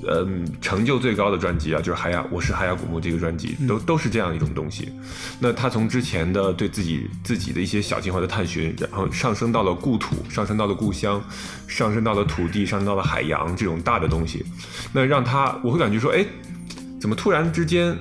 S2: 嗯，成就最高的专辑啊，就是海雅，我是海雅古墓这个专辑，都都是这样一种东西。那他从之前的对自己自己的一些小情怀的探寻，然后上升到了故土，上升到了故乡，上升到了土地，上升到了海洋这种大的东西，那让他我会感觉说，哎，怎么突然之间？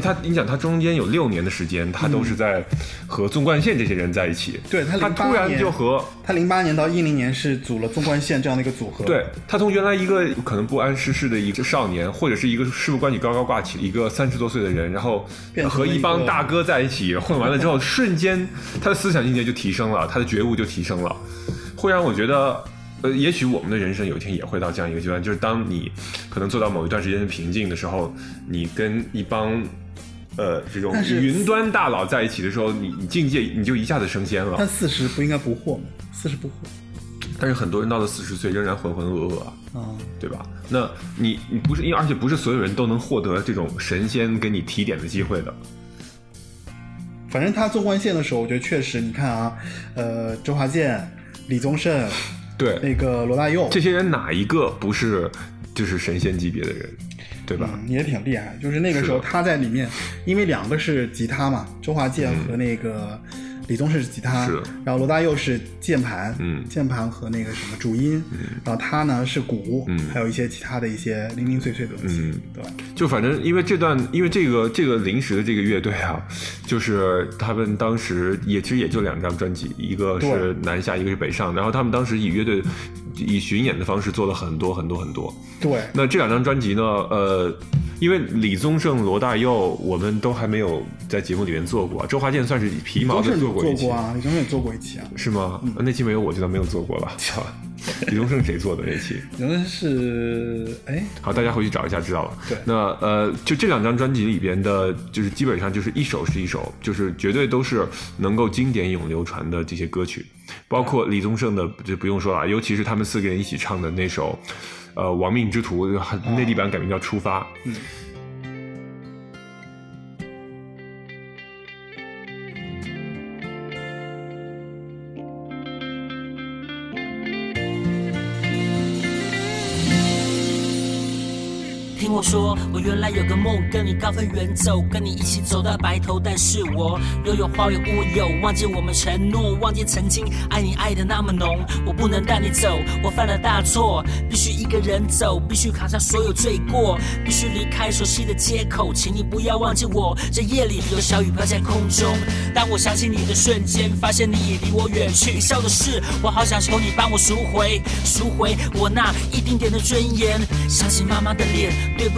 S2: 他，你想，他中间有六年的时间，他都是在和纵贯线这些人在一起。
S3: 对他
S2: 他突然就和
S3: 他零八年到一零年是组了纵贯线这样的一个组合，
S2: 对他从原来一个可能不谙世事的一个少年，或者是一个事不关己高高挂起的一个三十多岁的人，然后和一帮大哥在一起混完了之后，瞬间他的思想境界就提升了，他的觉悟就提升了，会让我觉得。呃，也许我们的人生有一天也会到这样一个阶段，就是当你可能做到某一段时间的瓶颈的时候，你跟一帮呃这种云端大佬在一起的时候，你你境界你就一下子升仙了
S3: 但。四十不应该不惑吗？四十不惑
S2: 但是很多人到了四十岁仍然浑浑噩噩啊。
S3: 啊，
S2: 对吧？那你你不是因为而且不是所有人都能获得这种神仙给你提点的机会的。
S3: 反正他纵贯线的时候，我觉得确实，你看啊，呃，周华健、李宗盛、
S2: 对，
S3: 那个罗大佑，
S2: 这些人哪一个不是就是神仙级别的人，对吧？
S3: 嗯，也挺厉害。就是那个时候他在里面，因为两个是吉他嘛，周华健和那个李宗盛是吉他，
S2: 是。
S3: 然后罗大佑是键盘，
S2: 嗯。
S3: 键盘和那个什么主音，然后他呢是鼓，
S2: 嗯。
S3: 还有一些其他的一些零零碎碎的东西，
S2: 嗯。
S3: 对？
S2: 就反正因为这段，因为这个这个临时的这个乐队啊，就是他们当时也其实也就两张专辑，一个是南下，一个是北上，然后他们当时以乐队以巡演的方式做了很多很多很多。
S3: 对，
S2: 那这两张专辑呢，呃，因为李宗盛、罗大佑我们都还没有在节目里面做过，周华健算是皮毛的
S3: 李宗盛有
S2: 过一期，
S3: 做过啊，李宗盛也做过一期啊，
S2: 是吗？那期没有我就当没有做过了，*laughs* 操！李宗盛谁做的那期？
S3: 李宗盛是哎，
S2: 好，大家回去找一下，知道了。
S3: 对
S2: 那呃，就这两张专辑里边的，就是基本上就是一首是一首，就是绝对都是能够经典永流传的这些歌曲，包括李宗盛的就不用说了，尤其是他们四个人一起唱的那首，呃，《亡命之徒》，内地版改名叫《出发》。
S3: 嗯。
S1: 说，我原来有个梦，跟你高飞远走，跟你一起走到白头。但是我拥有花园乌有，忘记我们承诺，忘记曾经爱你爱的那么浓。我不能带你走，我犯了大错，必须一个人走，必须扛下所有罪过，必须离开熟悉的街口。请你不要忘记我，这夜里有小雨飘在空中。当我想起你的瞬间，发现你已离我远去。笑的是，我好想求你帮我赎回，赎回我那一丁点的尊严。想起妈妈的脸，对不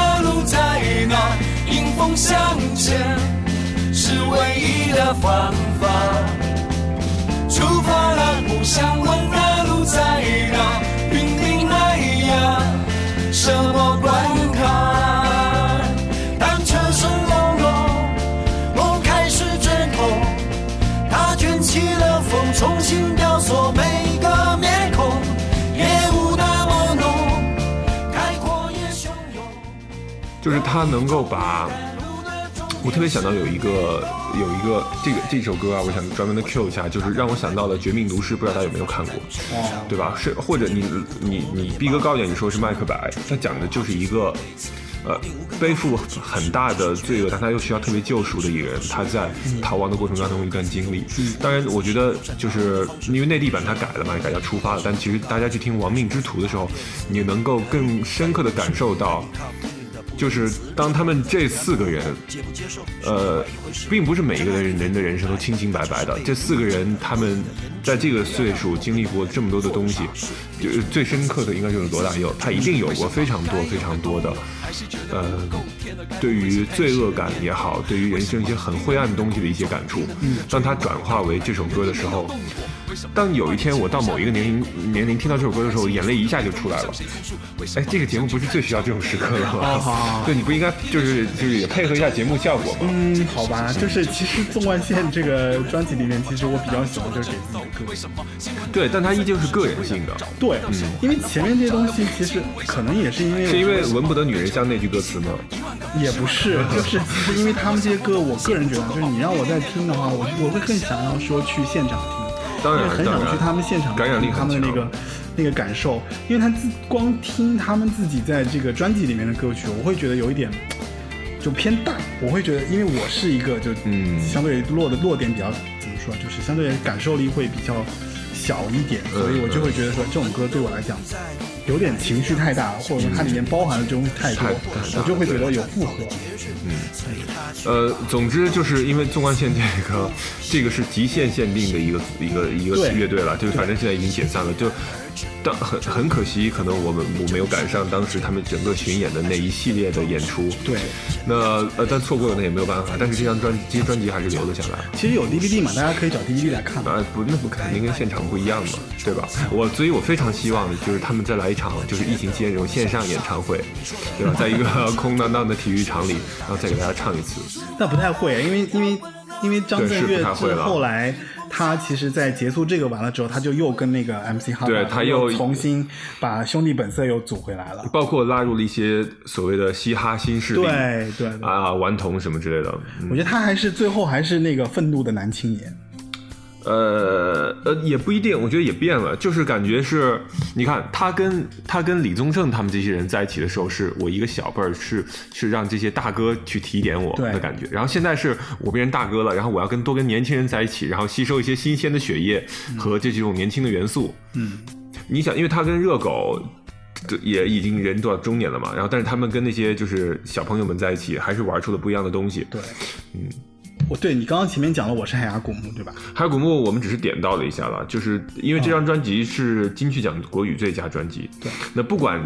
S4: 在那，迎风向前是唯一的方法。出发了，不想问那路在哪，云顶海呀，什么关
S2: 就是他能够把，我特别想到有一个有一个这个这首歌啊，我想专门的 Q 一下，就是让我想到了《绝命毒师》，不知道大家有没有看过，对吧？是或者你你你逼格高一点，你说是麦克白，他讲的就是一个。呃，背负很大的罪恶，但他又需要特别救赎的一个人，他在逃亡的过程当中一段经历。当然，我觉得就是因为内地版他改了嘛，改叫出发了，但其实大家去听《亡命之徒》的时候，你能够更深刻的感受到。就是当他们这四个人，呃，并不是每一个人人的人生都清清白白的。这四个人，他们在这个岁数经历过这么多的东西，就是最深刻的应该就是罗大佑，他一定有过非常多非常多的，呃，对于罪恶感也好，对于人生一些很灰暗的东西的一些感触。当他转化为这首歌的时候，当有一天我到某一个年龄年龄听到这首歌的时候，眼泪一下就出来了。哎，这个节目不是最需要这种时刻了吗？对，你不应该就是就是也配合一下节目效果吗？
S3: 嗯，好吧，就是其实纵贯线这个专辑里面，其实我比较喜欢就是给自己的歌。
S2: 对，但它依旧是个人性的，
S3: 对，嗯因为前面这些东西其实可能也是因为
S2: 是因为闻不得女人香那句歌词吗？
S3: 也不是，就是其实因为他们这些歌，我个人觉得，就是你让我在听的话，我我会更想要说去现场听，
S2: 当然
S3: 很想去他们现场
S2: 感染力
S3: 听他们的那个那个感受，因为他自光听他们自己在这个专辑里面的歌曲，我会觉得有一点。就偏大，我会觉得，因为我是一个就
S2: 嗯。
S3: 相对落的落点比较怎么说，就是相对感受力会比较小一点，
S2: 嗯
S3: 所以我就会觉得说这种歌对我来讲有点情绪太大，或者说它里面包含的这东西太多我就会觉得有负荷。
S2: 嗯呃，总之就是因为纵贯线这个，这个是极限限定的一个一个一个乐队了，就反正现在已经解散了，就当很很可惜，可能我们我没有赶上当时他们整个巡演的那一系列的演出。
S3: 对，
S2: 那呃，但错过了那也没有办法，但是这张专这些专辑还是留了下来。
S3: 其实有 DVD 嘛，大家可以找 DVD 来看嘛。
S2: 啊，不，那不肯定跟现场不一样嘛，对吧？我所以，我非常希望就是他们再来一场，就是疫情期间这种线上演唱会，对吧？在一个 *laughs* 空荡荡的体育场里，然后再给大家唱一次。
S3: 那不太会，因为因为因为张震岳是
S2: 不太会了
S3: 后来他其实，在结束这个完了之后，他就又跟那个 MC 哈
S2: 对他又
S3: 重新把兄弟本色又组回来了。
S2: 包括拉入了一些所谓的嘻哈新势力，
S3: 对对对，
S2: 啊，顽童什么之类的。嗯
S3: 我觉得他还是最后还是那个愤怒的男青年。
S2: 呃呃，也不一定，我觉得也变了，就是感觉是，你看他跟他跟李宗盛他们这些人在一起的时候，是我一个小辈儿，是是让这些大哥去提点我的感觉。然后现在是我变成大哥了，然后我要跟多跟年轻人在一起，然后吸收一些新鲜的血液和这几种年轻的元素。
S3: 嗯，
S2: 你想，因为他跟热狗。也已经人到中年了嘛，然后但是他们跟那些就是小朋友们在一起，还是玩出了不一样的东西。
S3: 对，嗯，我对你刚刚前面讲了我是海牙古墓，对吧？
S2: 海牙古墓我们只是点到了一下了，就是因为这张专辑是金曲奖国语最佳专辑。
S3: 对，
S2: 那不管。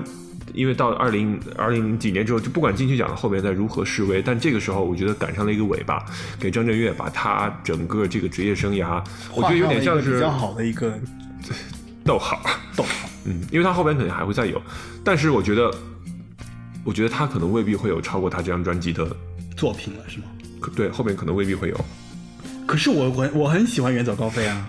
S2: 因为到二零二零几年之后，就不管金曲奖后面再如何示威，但这个时候我觉得赶上了一个尾巴，给张震岳把他整个这个职业生涯，我觉得有点像是
S3: 比较好的一个
S2: 逗号，
S3: 逗号。
S2: 嗯，因为他后边肯定还会再有，但是我觉得，我觉得他可能未必会有超过他这张专辑的，
S3: 作品了，是吗？
S2: 可对，后面可能未必会有。
S3: 可是我我我很喜欢远走高飞啊，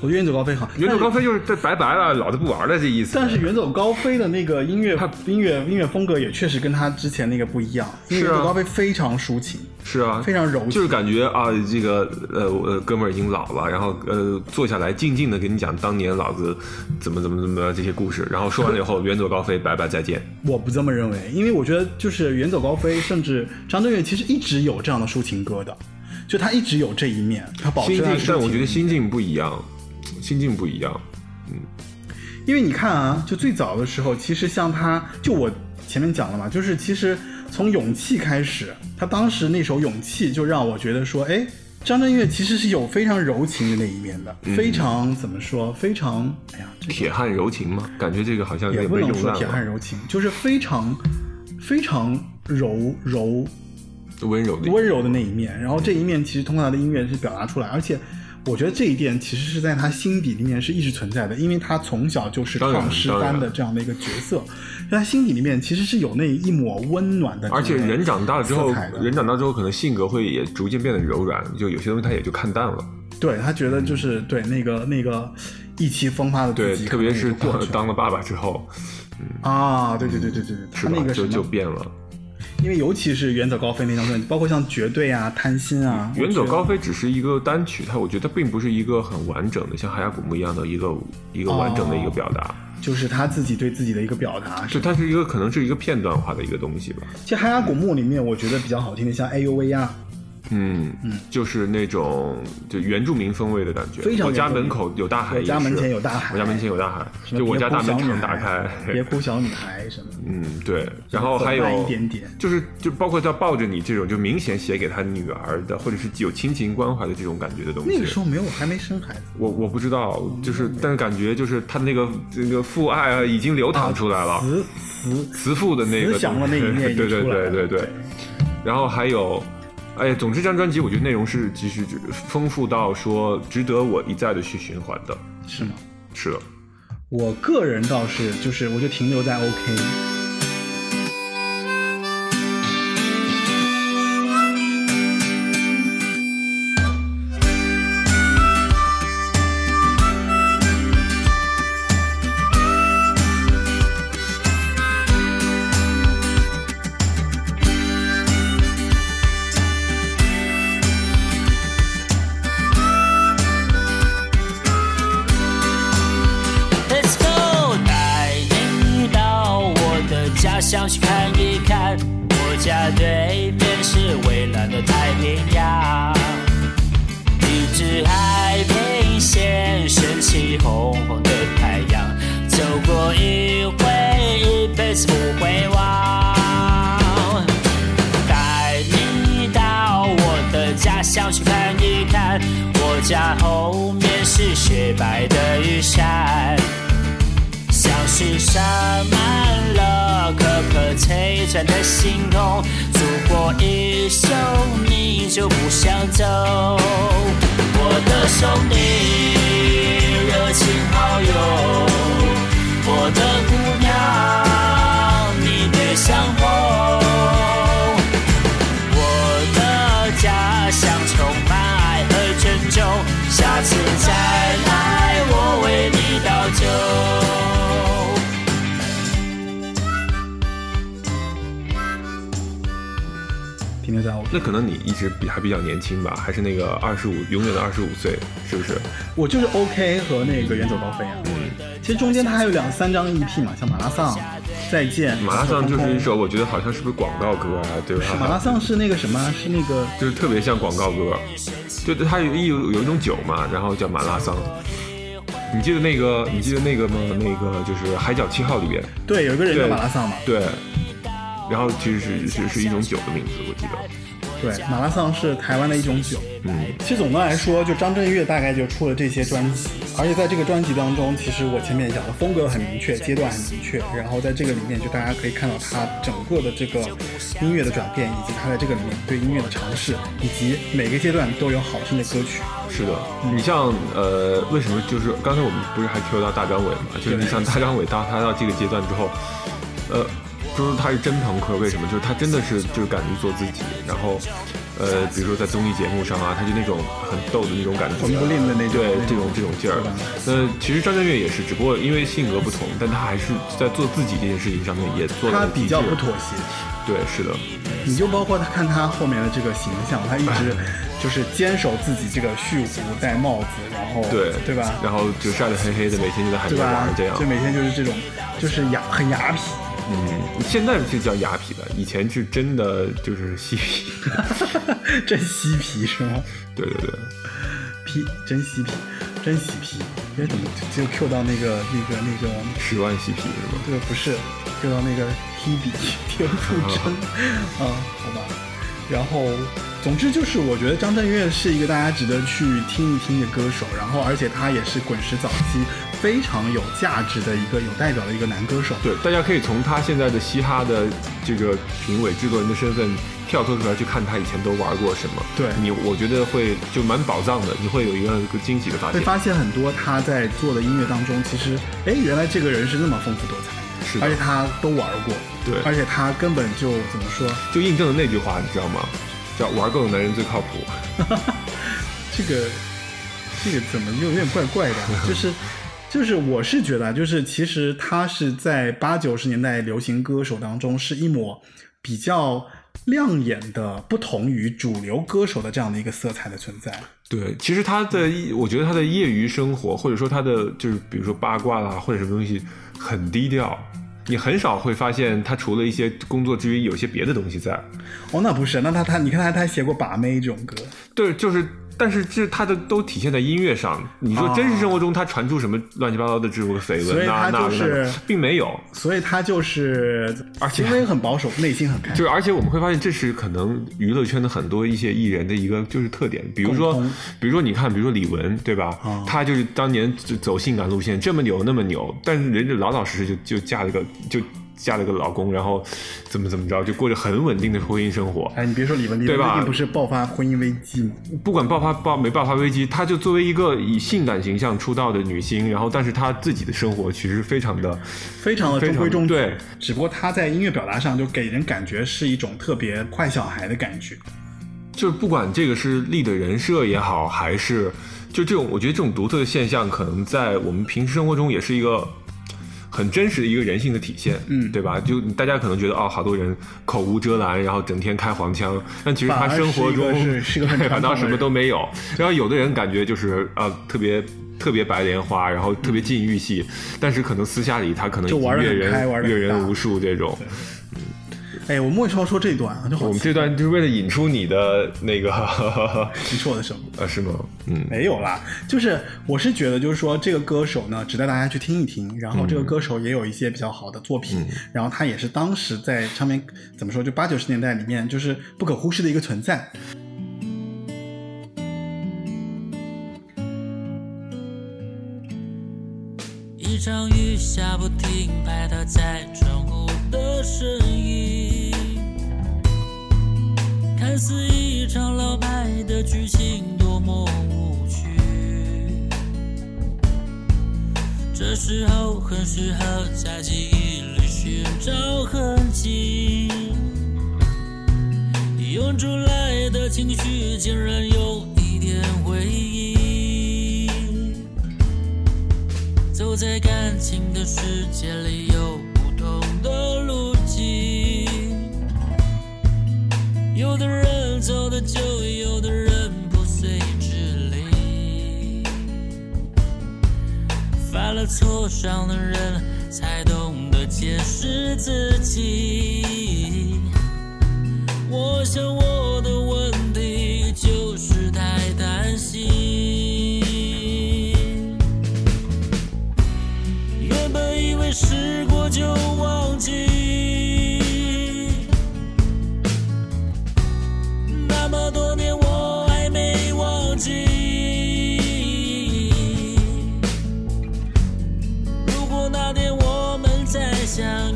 S3: 我觉得远走高飞好。
S2: 远走高飞就是这拜拜了，老子不玩了这意思。
S3: 但是远走高飞的那个音乐，音乐音乐风格也确实跟他之前那个不一样。远走高飞非常抒情，
S2: 是啊，
S3: 非常柔情
S2: 就是感觉啊，这个呃呃哥们儿已经老了，然后呃坐下来静静的跟你讲当年老子怎么怎么怎么这些故事，然后说完了以后远走高飞，拜拜再见。
S3: 我不这么认为，因为我觉得就是远走高飞，甚至张震岳其实一直有这样的抒情歌的，就他一直有这一面，他保持
S2: 心境
S3: 他的，
S2: 但我觉得心境不一样，心境不一样。
S3: 嗯因为你看啊，就最早的时候，其实像他，就我前面讲了嘛，就是其实从《勇气》开始，他当时那首《勇气》就让我觉得说，哎，张震岳其实是有非常柔情的那一面的，非常怎么说，非常，哎呀，这个
S2: 铁汉柔情吗，感觉这个好像
S3: 也不能说铁汉柔情，就是非常非常柔柔
S2: 温柔的
S3: 温柔的那一面。然后这一面其实通过他的音乐是表达出来，而且我觉得这一点其实是在他心底里面是一直存在的，因为他从小就是抗诗班的这样的一个角色，在他心底里面其实是有那一抹温暖的
S2: 而且人长大了之后人长大之后可能性格会也逐渐变得柔软，就有些东西他也就看淡了。
S3: 对他觉得就是对那个那个意气风发的
S2: 对，
S3: 自己，
S2: 特别是当当了爸爸之后，
S3: 啊，对对对对对，他那个什么
S2: 就变了。
S3: 因为尤其是远走高飞那张专辑，包括像绝对啊、贪心啊，
S2: 远走高飞只是一个单曲，它我觉得它并不是一个很完整的，像海牙古墓一样的一个一个完整的一个表达。
S3: 就是他自己对自己的一个表达。
S2: 是它是一个可能是一个片段化的一个东西吧。
S3: 其实《海牙古墓》里面，我觉得比较好听的，像《哎呦喂呀
S2: 嗯嗯，就是那种就原住民风味的感觉。
S3: 非常
S2: 我家门口有大海，
S3: 我家门前有大海
S2: 我家门前有大海，》，就我家大门常打开。
S3: 别哭小女孩什么的。*laughs*
S2: 嗯，对，然后还有
S3: 一点点
S2: 就是就包括他抱着你这种，就明显写给他女儿的，或者是有亲情关怀的这种感觉的东西。
S3: 那个时候没有，还没生孩子。
S2: 我我不知道，就是但是感觉就是他那个这个父爱啊，已经流淌出来了，
S3: 慈慈
S2: 慈父的那个
S3: 慈祥的那一面
S2: 对 *laughs* 对。对对对。然后还有，哎，总之这张专辑我觉得内容是其实丰富到说值得我一再的去循环的。
S3: 是吗？
S2: 是的，
S3: 我个人倒是就是，我就停留在 OK。
S2: 比较年轻吧，还是那个二十五永远的二十五岁，是不是？
S3: 我就是 OK 和那个远走高飞啊。嗯其实中间它还有两三张 EP 嘛，像马拉桑、再见、
S2: 马拉桑就是一首，我觉得好像是不是广告歌啊，对吧？
S3: 马拉桑是那个什么？是那个
S2: 就是特别像广告歌，对对它有一有有一种酒嘛，然后叫马拉桑。你记得那个？你记得那个吗？那个就是《海角七号》里边，
S3: 对，有一个人叫马拉桑嘛。
S2: 对。然后其实是是是一种酒的名字，我记得。
S3: 对，马拉桑是台湾的一种酒。
S2: 嗯，
S3: 其实总的来说，就张震岳大概就出了这些专辑，而且在这个专辑当中，其实我前面也讲了，风格很明确，阶段很明确，然后在这个里面，就大家可以看到他整个的这个音乐的转变，以及他在这个里面对音乐的尝试，以及每个阶段都有好听的歌曲。
S2: 是的，你像呃，为什么就是刚才我们不是还 Q 到大张伟嘛？就是你像大张伟到他到这个阶段之后，呃，就是他是真朋克，为什么？就是他真的是就是敢于做自己，然后呃，比如说在综艺节目上啊，他就那种很逗的那种感觉，
S3: 混不吝的那种
S2: 对这种这种劲儿。呃，其实张震岳也是，只不过因为性格不同，但他还是在做自己这件事情上面也做
S3: 他
S2: 了极致
S3: 比较不妥协，
S2: 对，是的，
S3: 你就包括他看他后面的这个形象，他一直 *laughs* 就是坚守自己这个蓄胡戴帽子，然后
S2: 对
S3: 对吧？
S2: 然后就晒得黑黑的，每天就在海边玩这样
S3: 就。每天就是这种，就是雅很雅痞。
S2: 嗯，现在是叫雅痞的，以前是真的就是嬉皮。*laughs*
S3: 真嬉皮是吗？
S2: 对对对，
S3: 皮真嬉皮，真嬉皮。哎，怎么就就 Q 到那个那个那个？
S2: 十万嬉皮是吧？
S3: 这个不是 Q 到那个 Hebe 田馥甄啊？好吧。然后，总之就是，我觉得张震岳是一个大家值得去听一听的歌手。然后，而且他也是滚石早期非常有价值的一个有代表的一个男歌手。
S2: 对，大家可以从他现在的嘻哈的这个评委制作人的身份跳脱出来去看他以前都玩过什么。
S3: 对
S2: 你，我觉得会就蛮宝藏的，你会有一个个惊喜的发现。
S3: 会发现很多他在做的音乐当中，其实，哎，原来这个人是那么丰富多彩，
S2: 是的
S3: 而且他都玩过，
S2: 对
S3: 而且他根本就怎么说，
S2: 就印证了那句话，你知道吗？叫玩够的男人最靠谱。*laughs*
S3: 这个这个怎么又有点怪怪的啊？就是就是我是觉得啊，就是其实他是在八九十年代流行歌手当中是一抹比较亮眼的，不同于主流歌手的这样的一个色彩的存在。
S2: 对，其实他的，我觉得他的业余生活，或者说他的就是比如说八卦啦，或者什么东西，很低调。你很少会发现他除了一些工作之余，有一些别的东西在。
S3: 哦，那不是，那他他你看他他还写过《把妹》这种歌，
S2: 对，就是，但是这他的都体现在音乐上。你说真实生活中他传出什么乱七八糟的这种绯闻啊，那那
S3: 是，
S2: 并没有。
S3: 所以他就是
S2: 而且
S3: 因为很保守，内心很开
S2: 就是，而且我们会发现，这是可能娱乐圈的很多一些艺人的一个就是特点。比如说，比如说你看，比如说李玟，对吧？
S3: 啊
S2: 她就是当年就走性感路线，这么扭那么扭，但是人家老老实实就就嫁了个就嫁了个老公，然后怎么怎么着，就过着很稳定的婚姻生活。
S3: 哎，你别说李玟，李玟
S2: 对吧
S3: 不是爆发婚姻危机吗？
S2: 不管爆发爆没爆发危机，她就作为一个以性感形象出道的女星，然后但是她自己的生活其实非常的
S3: 非常的中规中矩，
S2: 对，
S3: 只不过她在音乐表达上就给人感觉是一种特别坏小孩的感觉。
S2: 就是不管这个是立的人设也好，还是就这种，我觉得这种独特的现象，可能在我们平时生活中也是一个很真实的一个人性的体现，
S3: 嗯
S2: 对吧？就大家可能觉得哦，好多人口无遮拦，然后整天开黄腔，但其实他生活中
S3: 是是是个很
S2: 对 *laughs* 反倒什么都没有。然后有的人感觉就是呃、特别。特别白莲花，然后特别禁欲系，但是可能私下里他可能阅人阅人无数这种。
S3: 哎，我莫要说这段啊，就好
S2: 我们这段就是为了引出你的那个，*laughs*
S3: 你说我的什么？
S2: 啊，是吗？嗯，
S3: 没有啦，就是我是觉得，就是说这个歌手呢，值得大家去听一听。然后这个歌手也有一些比较好的作品，然后他也是当时在唱片怎么说，就八九十年代里面就是不可忽视的一个存在。
S1: 一场雨下不停，拍打在窗户的声音，看似一场老派的剧情，多么无趣。这时候很适合在记忆里寻找痕迹，涌出来的情绪竟然有一点回忆。走在感情的世界里，有同的路径。有的人走得久，有的人不随之离。犯了错，伤的人才懂得解释自己。我想我的问题就是太担心。试过就忘记，那么多年我还没忘记。如果那天我们再相遇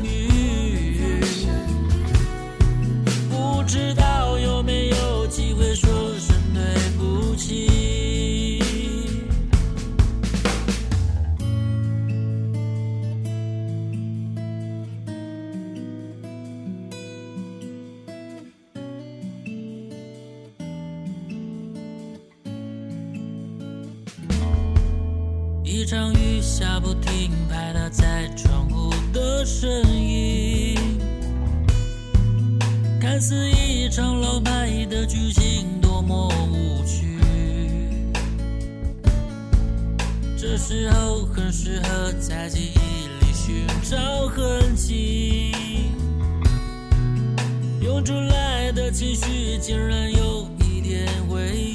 S1: 场雨下不停，拍打在窗户的声音，看似一场老派的剧情，多么无趣。这时候很适合在记忆里寻找痕迹，涌出来的情绪竟然有一点回忆。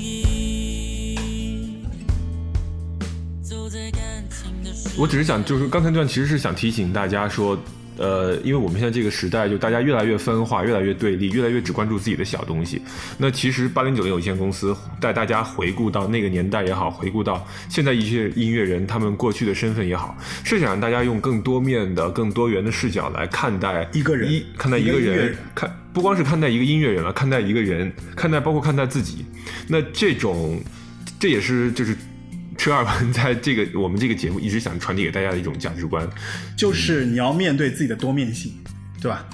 S2: 我只是想，就是刚才那段其实是想提醒大家说，呃，因为我们现在这个时代，就大家越来越分化，越来越对立，越来越只关注自己的小东西。那其实八零九零有限公司带大家回顾到那个年代也好，回顾到现在一些音乐人他们过去的身份也好，是想让大家用更多面的、更多元的视角来看待
S3: 一个人
S2: 一看待一个人
S3: 个人，
S2: 看不光是看待一个音乐人了，看待一个人，看待包括看待自己。那这种，这也是就是。车尔文在这个我们这个节目一直想传递给大家的一种价值观，
S3: 就是你要面对自己的多面性，对吧？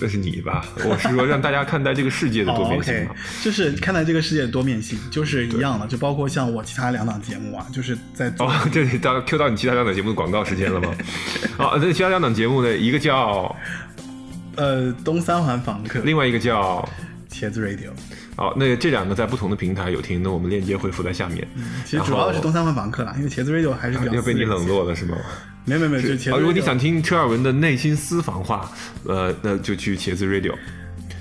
S2: 那是你吧？我是说让大家看待这个世界的多
S3: 哦
S2: 面性
S3: ，OK，
S2: 嘛。
S3: 就是看待这个世界的多面性，就是一样的，就包括像我其他两档节目啊，就是在
S2: 哦，*laughs* 这里到 Q 到你其他两档节目的广告时间了吗？啊，*laughs* 这其他两档节目呢，一个叫，
S3: 呃东三环访客、
S2: 另外一个叫，
S3: 茄子 Radio，
S2: 哦，那这两个在不同的平台有听，那我们链接会附在下面。
S3: 其实主要是东三环房客啦，因为茄子 Radio 还是比较
S2: 要被你冷落了是吗？
S3: 没有没有没有，就茄子
S2: 啊
S3: ，Radio。
S2: 如果你想听车尔文的内心私房话，呃，那就去茄子 Radio。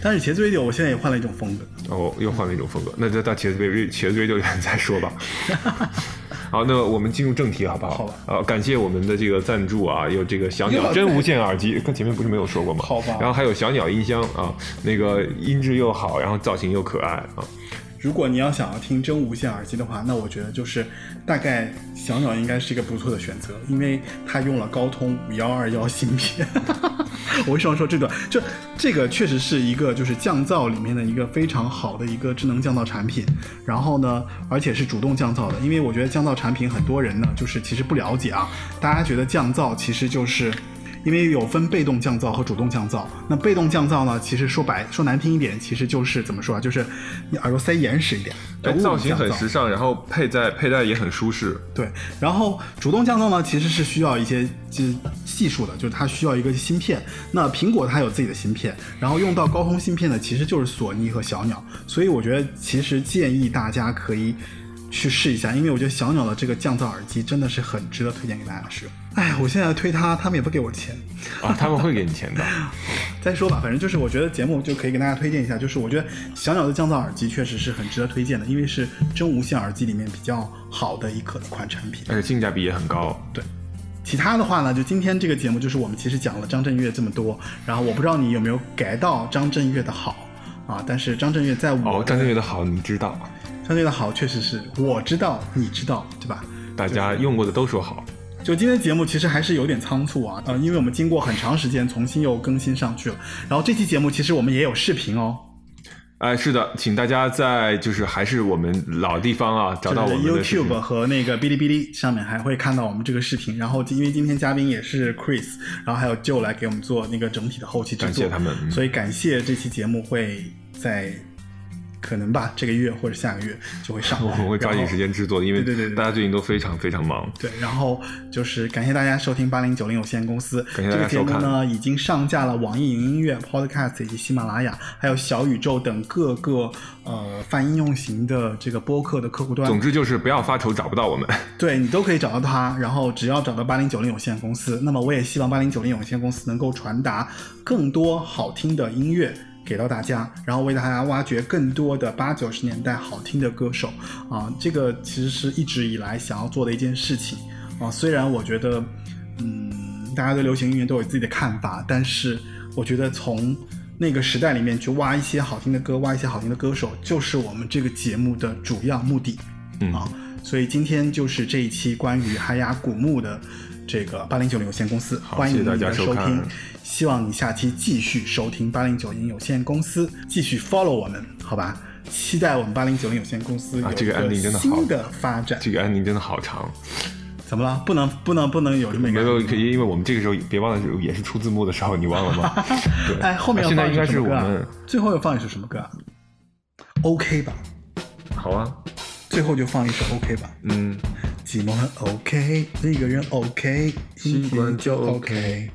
S3: 但是茄子 Radio 我现在也换了一种风格，
S2: 哦，又换了一种风格，那就到茄子 Radio 茄子 Radio 里面再说吧。*laughs* 好，那我们进入正题好不好？
S3: 好吧
S2: 啊，感谢我们的这个赞助啊，有这个小鸟真无线耳机，跟前面不是没有说过吗？
S3: 好吧
S2: 然后还有小鸟音箱啊，那个音质又好，然后造型又可爱啊。
S3: 如果你要想要听真无线耳机的话，那我觉得就是大概小鸟应该是一个不错的选择，因为它用了高通五幺二幺芯片。*laughs* 我为什么说这段？就这个确实是一个就是降噪里面的一个非常好的一个智能降噪产品。然后呢，而且是主动降噪的，因为我觉得降噪产品很多人呢就是其实不了解啊，大家觉得降噪其实就是。因为有分被动降噪和主动降噪。那被动降噪呢，其实说白说难听一点，其实就是怎么说啊？就是你耳朵塞严实一点，对
S2: 造型很时尚，然后佩戴佩戴也很舒适。
S3: 对，然后主动降噪呢，其实是需要一些技技术的，就是它需要一个芯片。那苹果它有自己的芯片，然后用到高通芯片的其实就是索尼和小鸟，所以我觉得其实建议大家可以去试一下，因为我觉得小鸟的这个降噪耳机真的是很值得推荐给大家使用。哎，我现在推他，他们也不给我钱。
S2: 啊，他们会给你钱的。*laughs*
S3: 再说吧，反正就是我觉得节目就可以给大家推荐一下，就是我觉得小鸟的降噪耳机确实是很值得推荐的，因为是真无线耳机里面比较好的一可一款产品。
S2: 而且性价比也很高。
S3: 对，其他的话呢，就今天这个节目就是我们其实讲了张震岳这么多，然后我不知道你有没有 get 到张震岳的好啊，但是张震岳在我
S2: 哦，张震岳的好你知道，
S3: 张震岳的好确实是我知道，你知道，对吧？
S2: 大家用过的都说好。
S3: 就今天节目其实还是有点仓促啊，呃，因为我们经过很长时间重新又更新上去了，然后这期节目其实我们也有视频哦，
S2: 哎，是的，请大家在就是还是我们老地方啊，找到我们的
S3: YouTube 和那个哔哩哔哩上面还会看到我们这个视频。然后因为今天嘉宾也是 Chris，然后还有 Joe 来给我们做那个整体的后期制作，
S2: 感谢他们嗯。
S3: 所以感谢这期节目会在可能吧这个月或者下个月就会上。*laughs*
S2: 我们会抓紧时间制作的，因为
S3: 对对对对
S2: 大家最近都非常非常忙。
S3: 对，然后就是感谢大家收听八零九零有限公司。这个节目呢已经上架了网易云音乐、Podcast 以及喜马拉雅，还有小宇宙等各个呃泛应用型的这个播客的客户端。
S2: 总之就是不要发愁找不到我们。
S3: 对你都可以找到它，然后只要找到八零九零有限公司，那么我也希望八零九零有限公司能够传达更多好听的音乐给到大家，然后为大家挖掘更多的八九十年代好听的歌手啊，这个其实是一直以来想要做的一件事情啊。虽然我觉得，嗯，大家对流行音乐都有自己的看法，但是我觉得从那个时代里面去挖一些好听的歌，挖一些好听的歌手，就是我们这个节目的主要目的。
S2: 嗯
S3: 啊，所以今天就是这一期关于海雅古墓的这个八零九零有限公司，欢迎
S2: 大家收
S3: 听，希望你下期继续收听八零九零有限公司，继续 follow 我们，好吧？期待我们八零九零有限公司有
S2: 啊这个
S3: 一
S2: ending 真的好
S3: 新的发展。
S2: 这个安宁真的好长，
S3: 怎么了？不能不能不能有这么一个
S2: 因为我们这个时候别忘了也是出字幕的时候，你忘了吗？*laughs* 对，
S3: 哎，后面要放一
S2: 现在应该
S3: 首歌啊
S2: 是我们
S3: 最后要放一首什么歌啊？OK 吧，
S2: 好啊，
S3: 最后就放一首 OK 吧。
S2: 嗯，
S3: 寂寞很 OK，一个人 OK，
S2: 习惯就
S3: OK。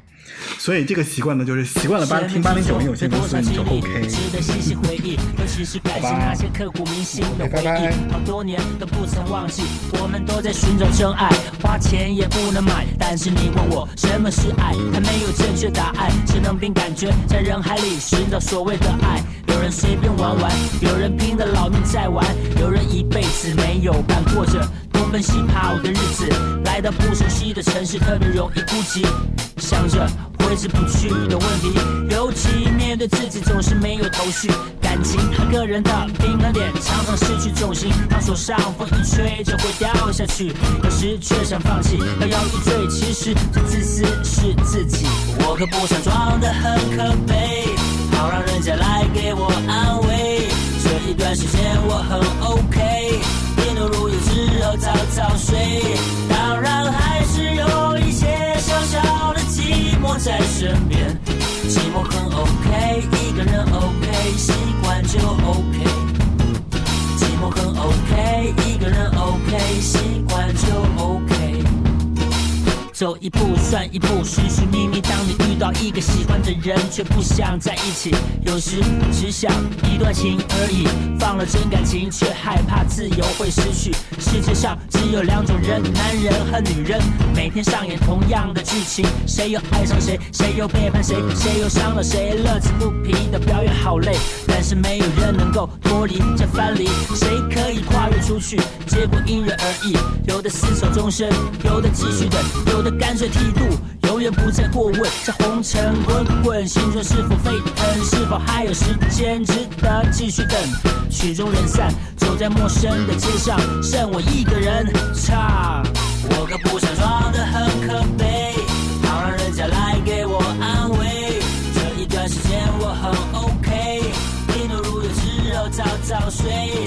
S3: 所以这个习惯呢，就是习惯了八听八零九零有限公司，你就 OK。
S1: 值得细细回忆，尤其是感谢那些刻骨铭心的回
S3: 拜拜
S1: 忆，好多年都不曾忘记。我们都在寻找真爱，花钱也不能买。但是你问我什么是爱，还没有正确答案，只能凭感觉在人海里寻找所谓的爱。有人随便玩玩，有人拼了老命在玩，有人一辈子没有伴，过着东奔西跑的日子。来到不熟悉的城市，特别容易孤寂，想着挥之不去的问题，尤其面对自己总是没有头绪。感情和个人的平衡点常常失去重心，当手上风一吹就会掉下去，有时却想放弃，摇摇欲坠。其实最自私是自己，我可不想装得很可悲，好让人家来给我安慰。这一段时间我很 OK，病毒入药之后早早睡，在身边。寂寞很 OK，一个人 OK，习惯就 OK。寂寞很 OK，一个人 OK，习。走一步算一步，寻寻觅觅。当你遇到一个喜欢的人，却不想在一起，有时只想一段情而已。放了真感情，却害怕自由会失去。世界上只有两种人，男人和女人，每天上演同样的剧情，谁又爱上谁，谁又背叛谁，谁又伤了谁，乐此不疲的表演好累，但是没有人能够脱离这藩篱，谁可以跨越出去？结果因人而异，有的厮守终身，有的继续等，有的干脆剃度，永远不再过问。这红尘滚滚，心中是否沸腾？是否还有时间值得继续等？曲终人散，走在陌生的街上，剩我一个人唱。我可不想装得很可悲，好让人家来给我安慰。这一段时间我很 OK，病毒入药之后早早睡，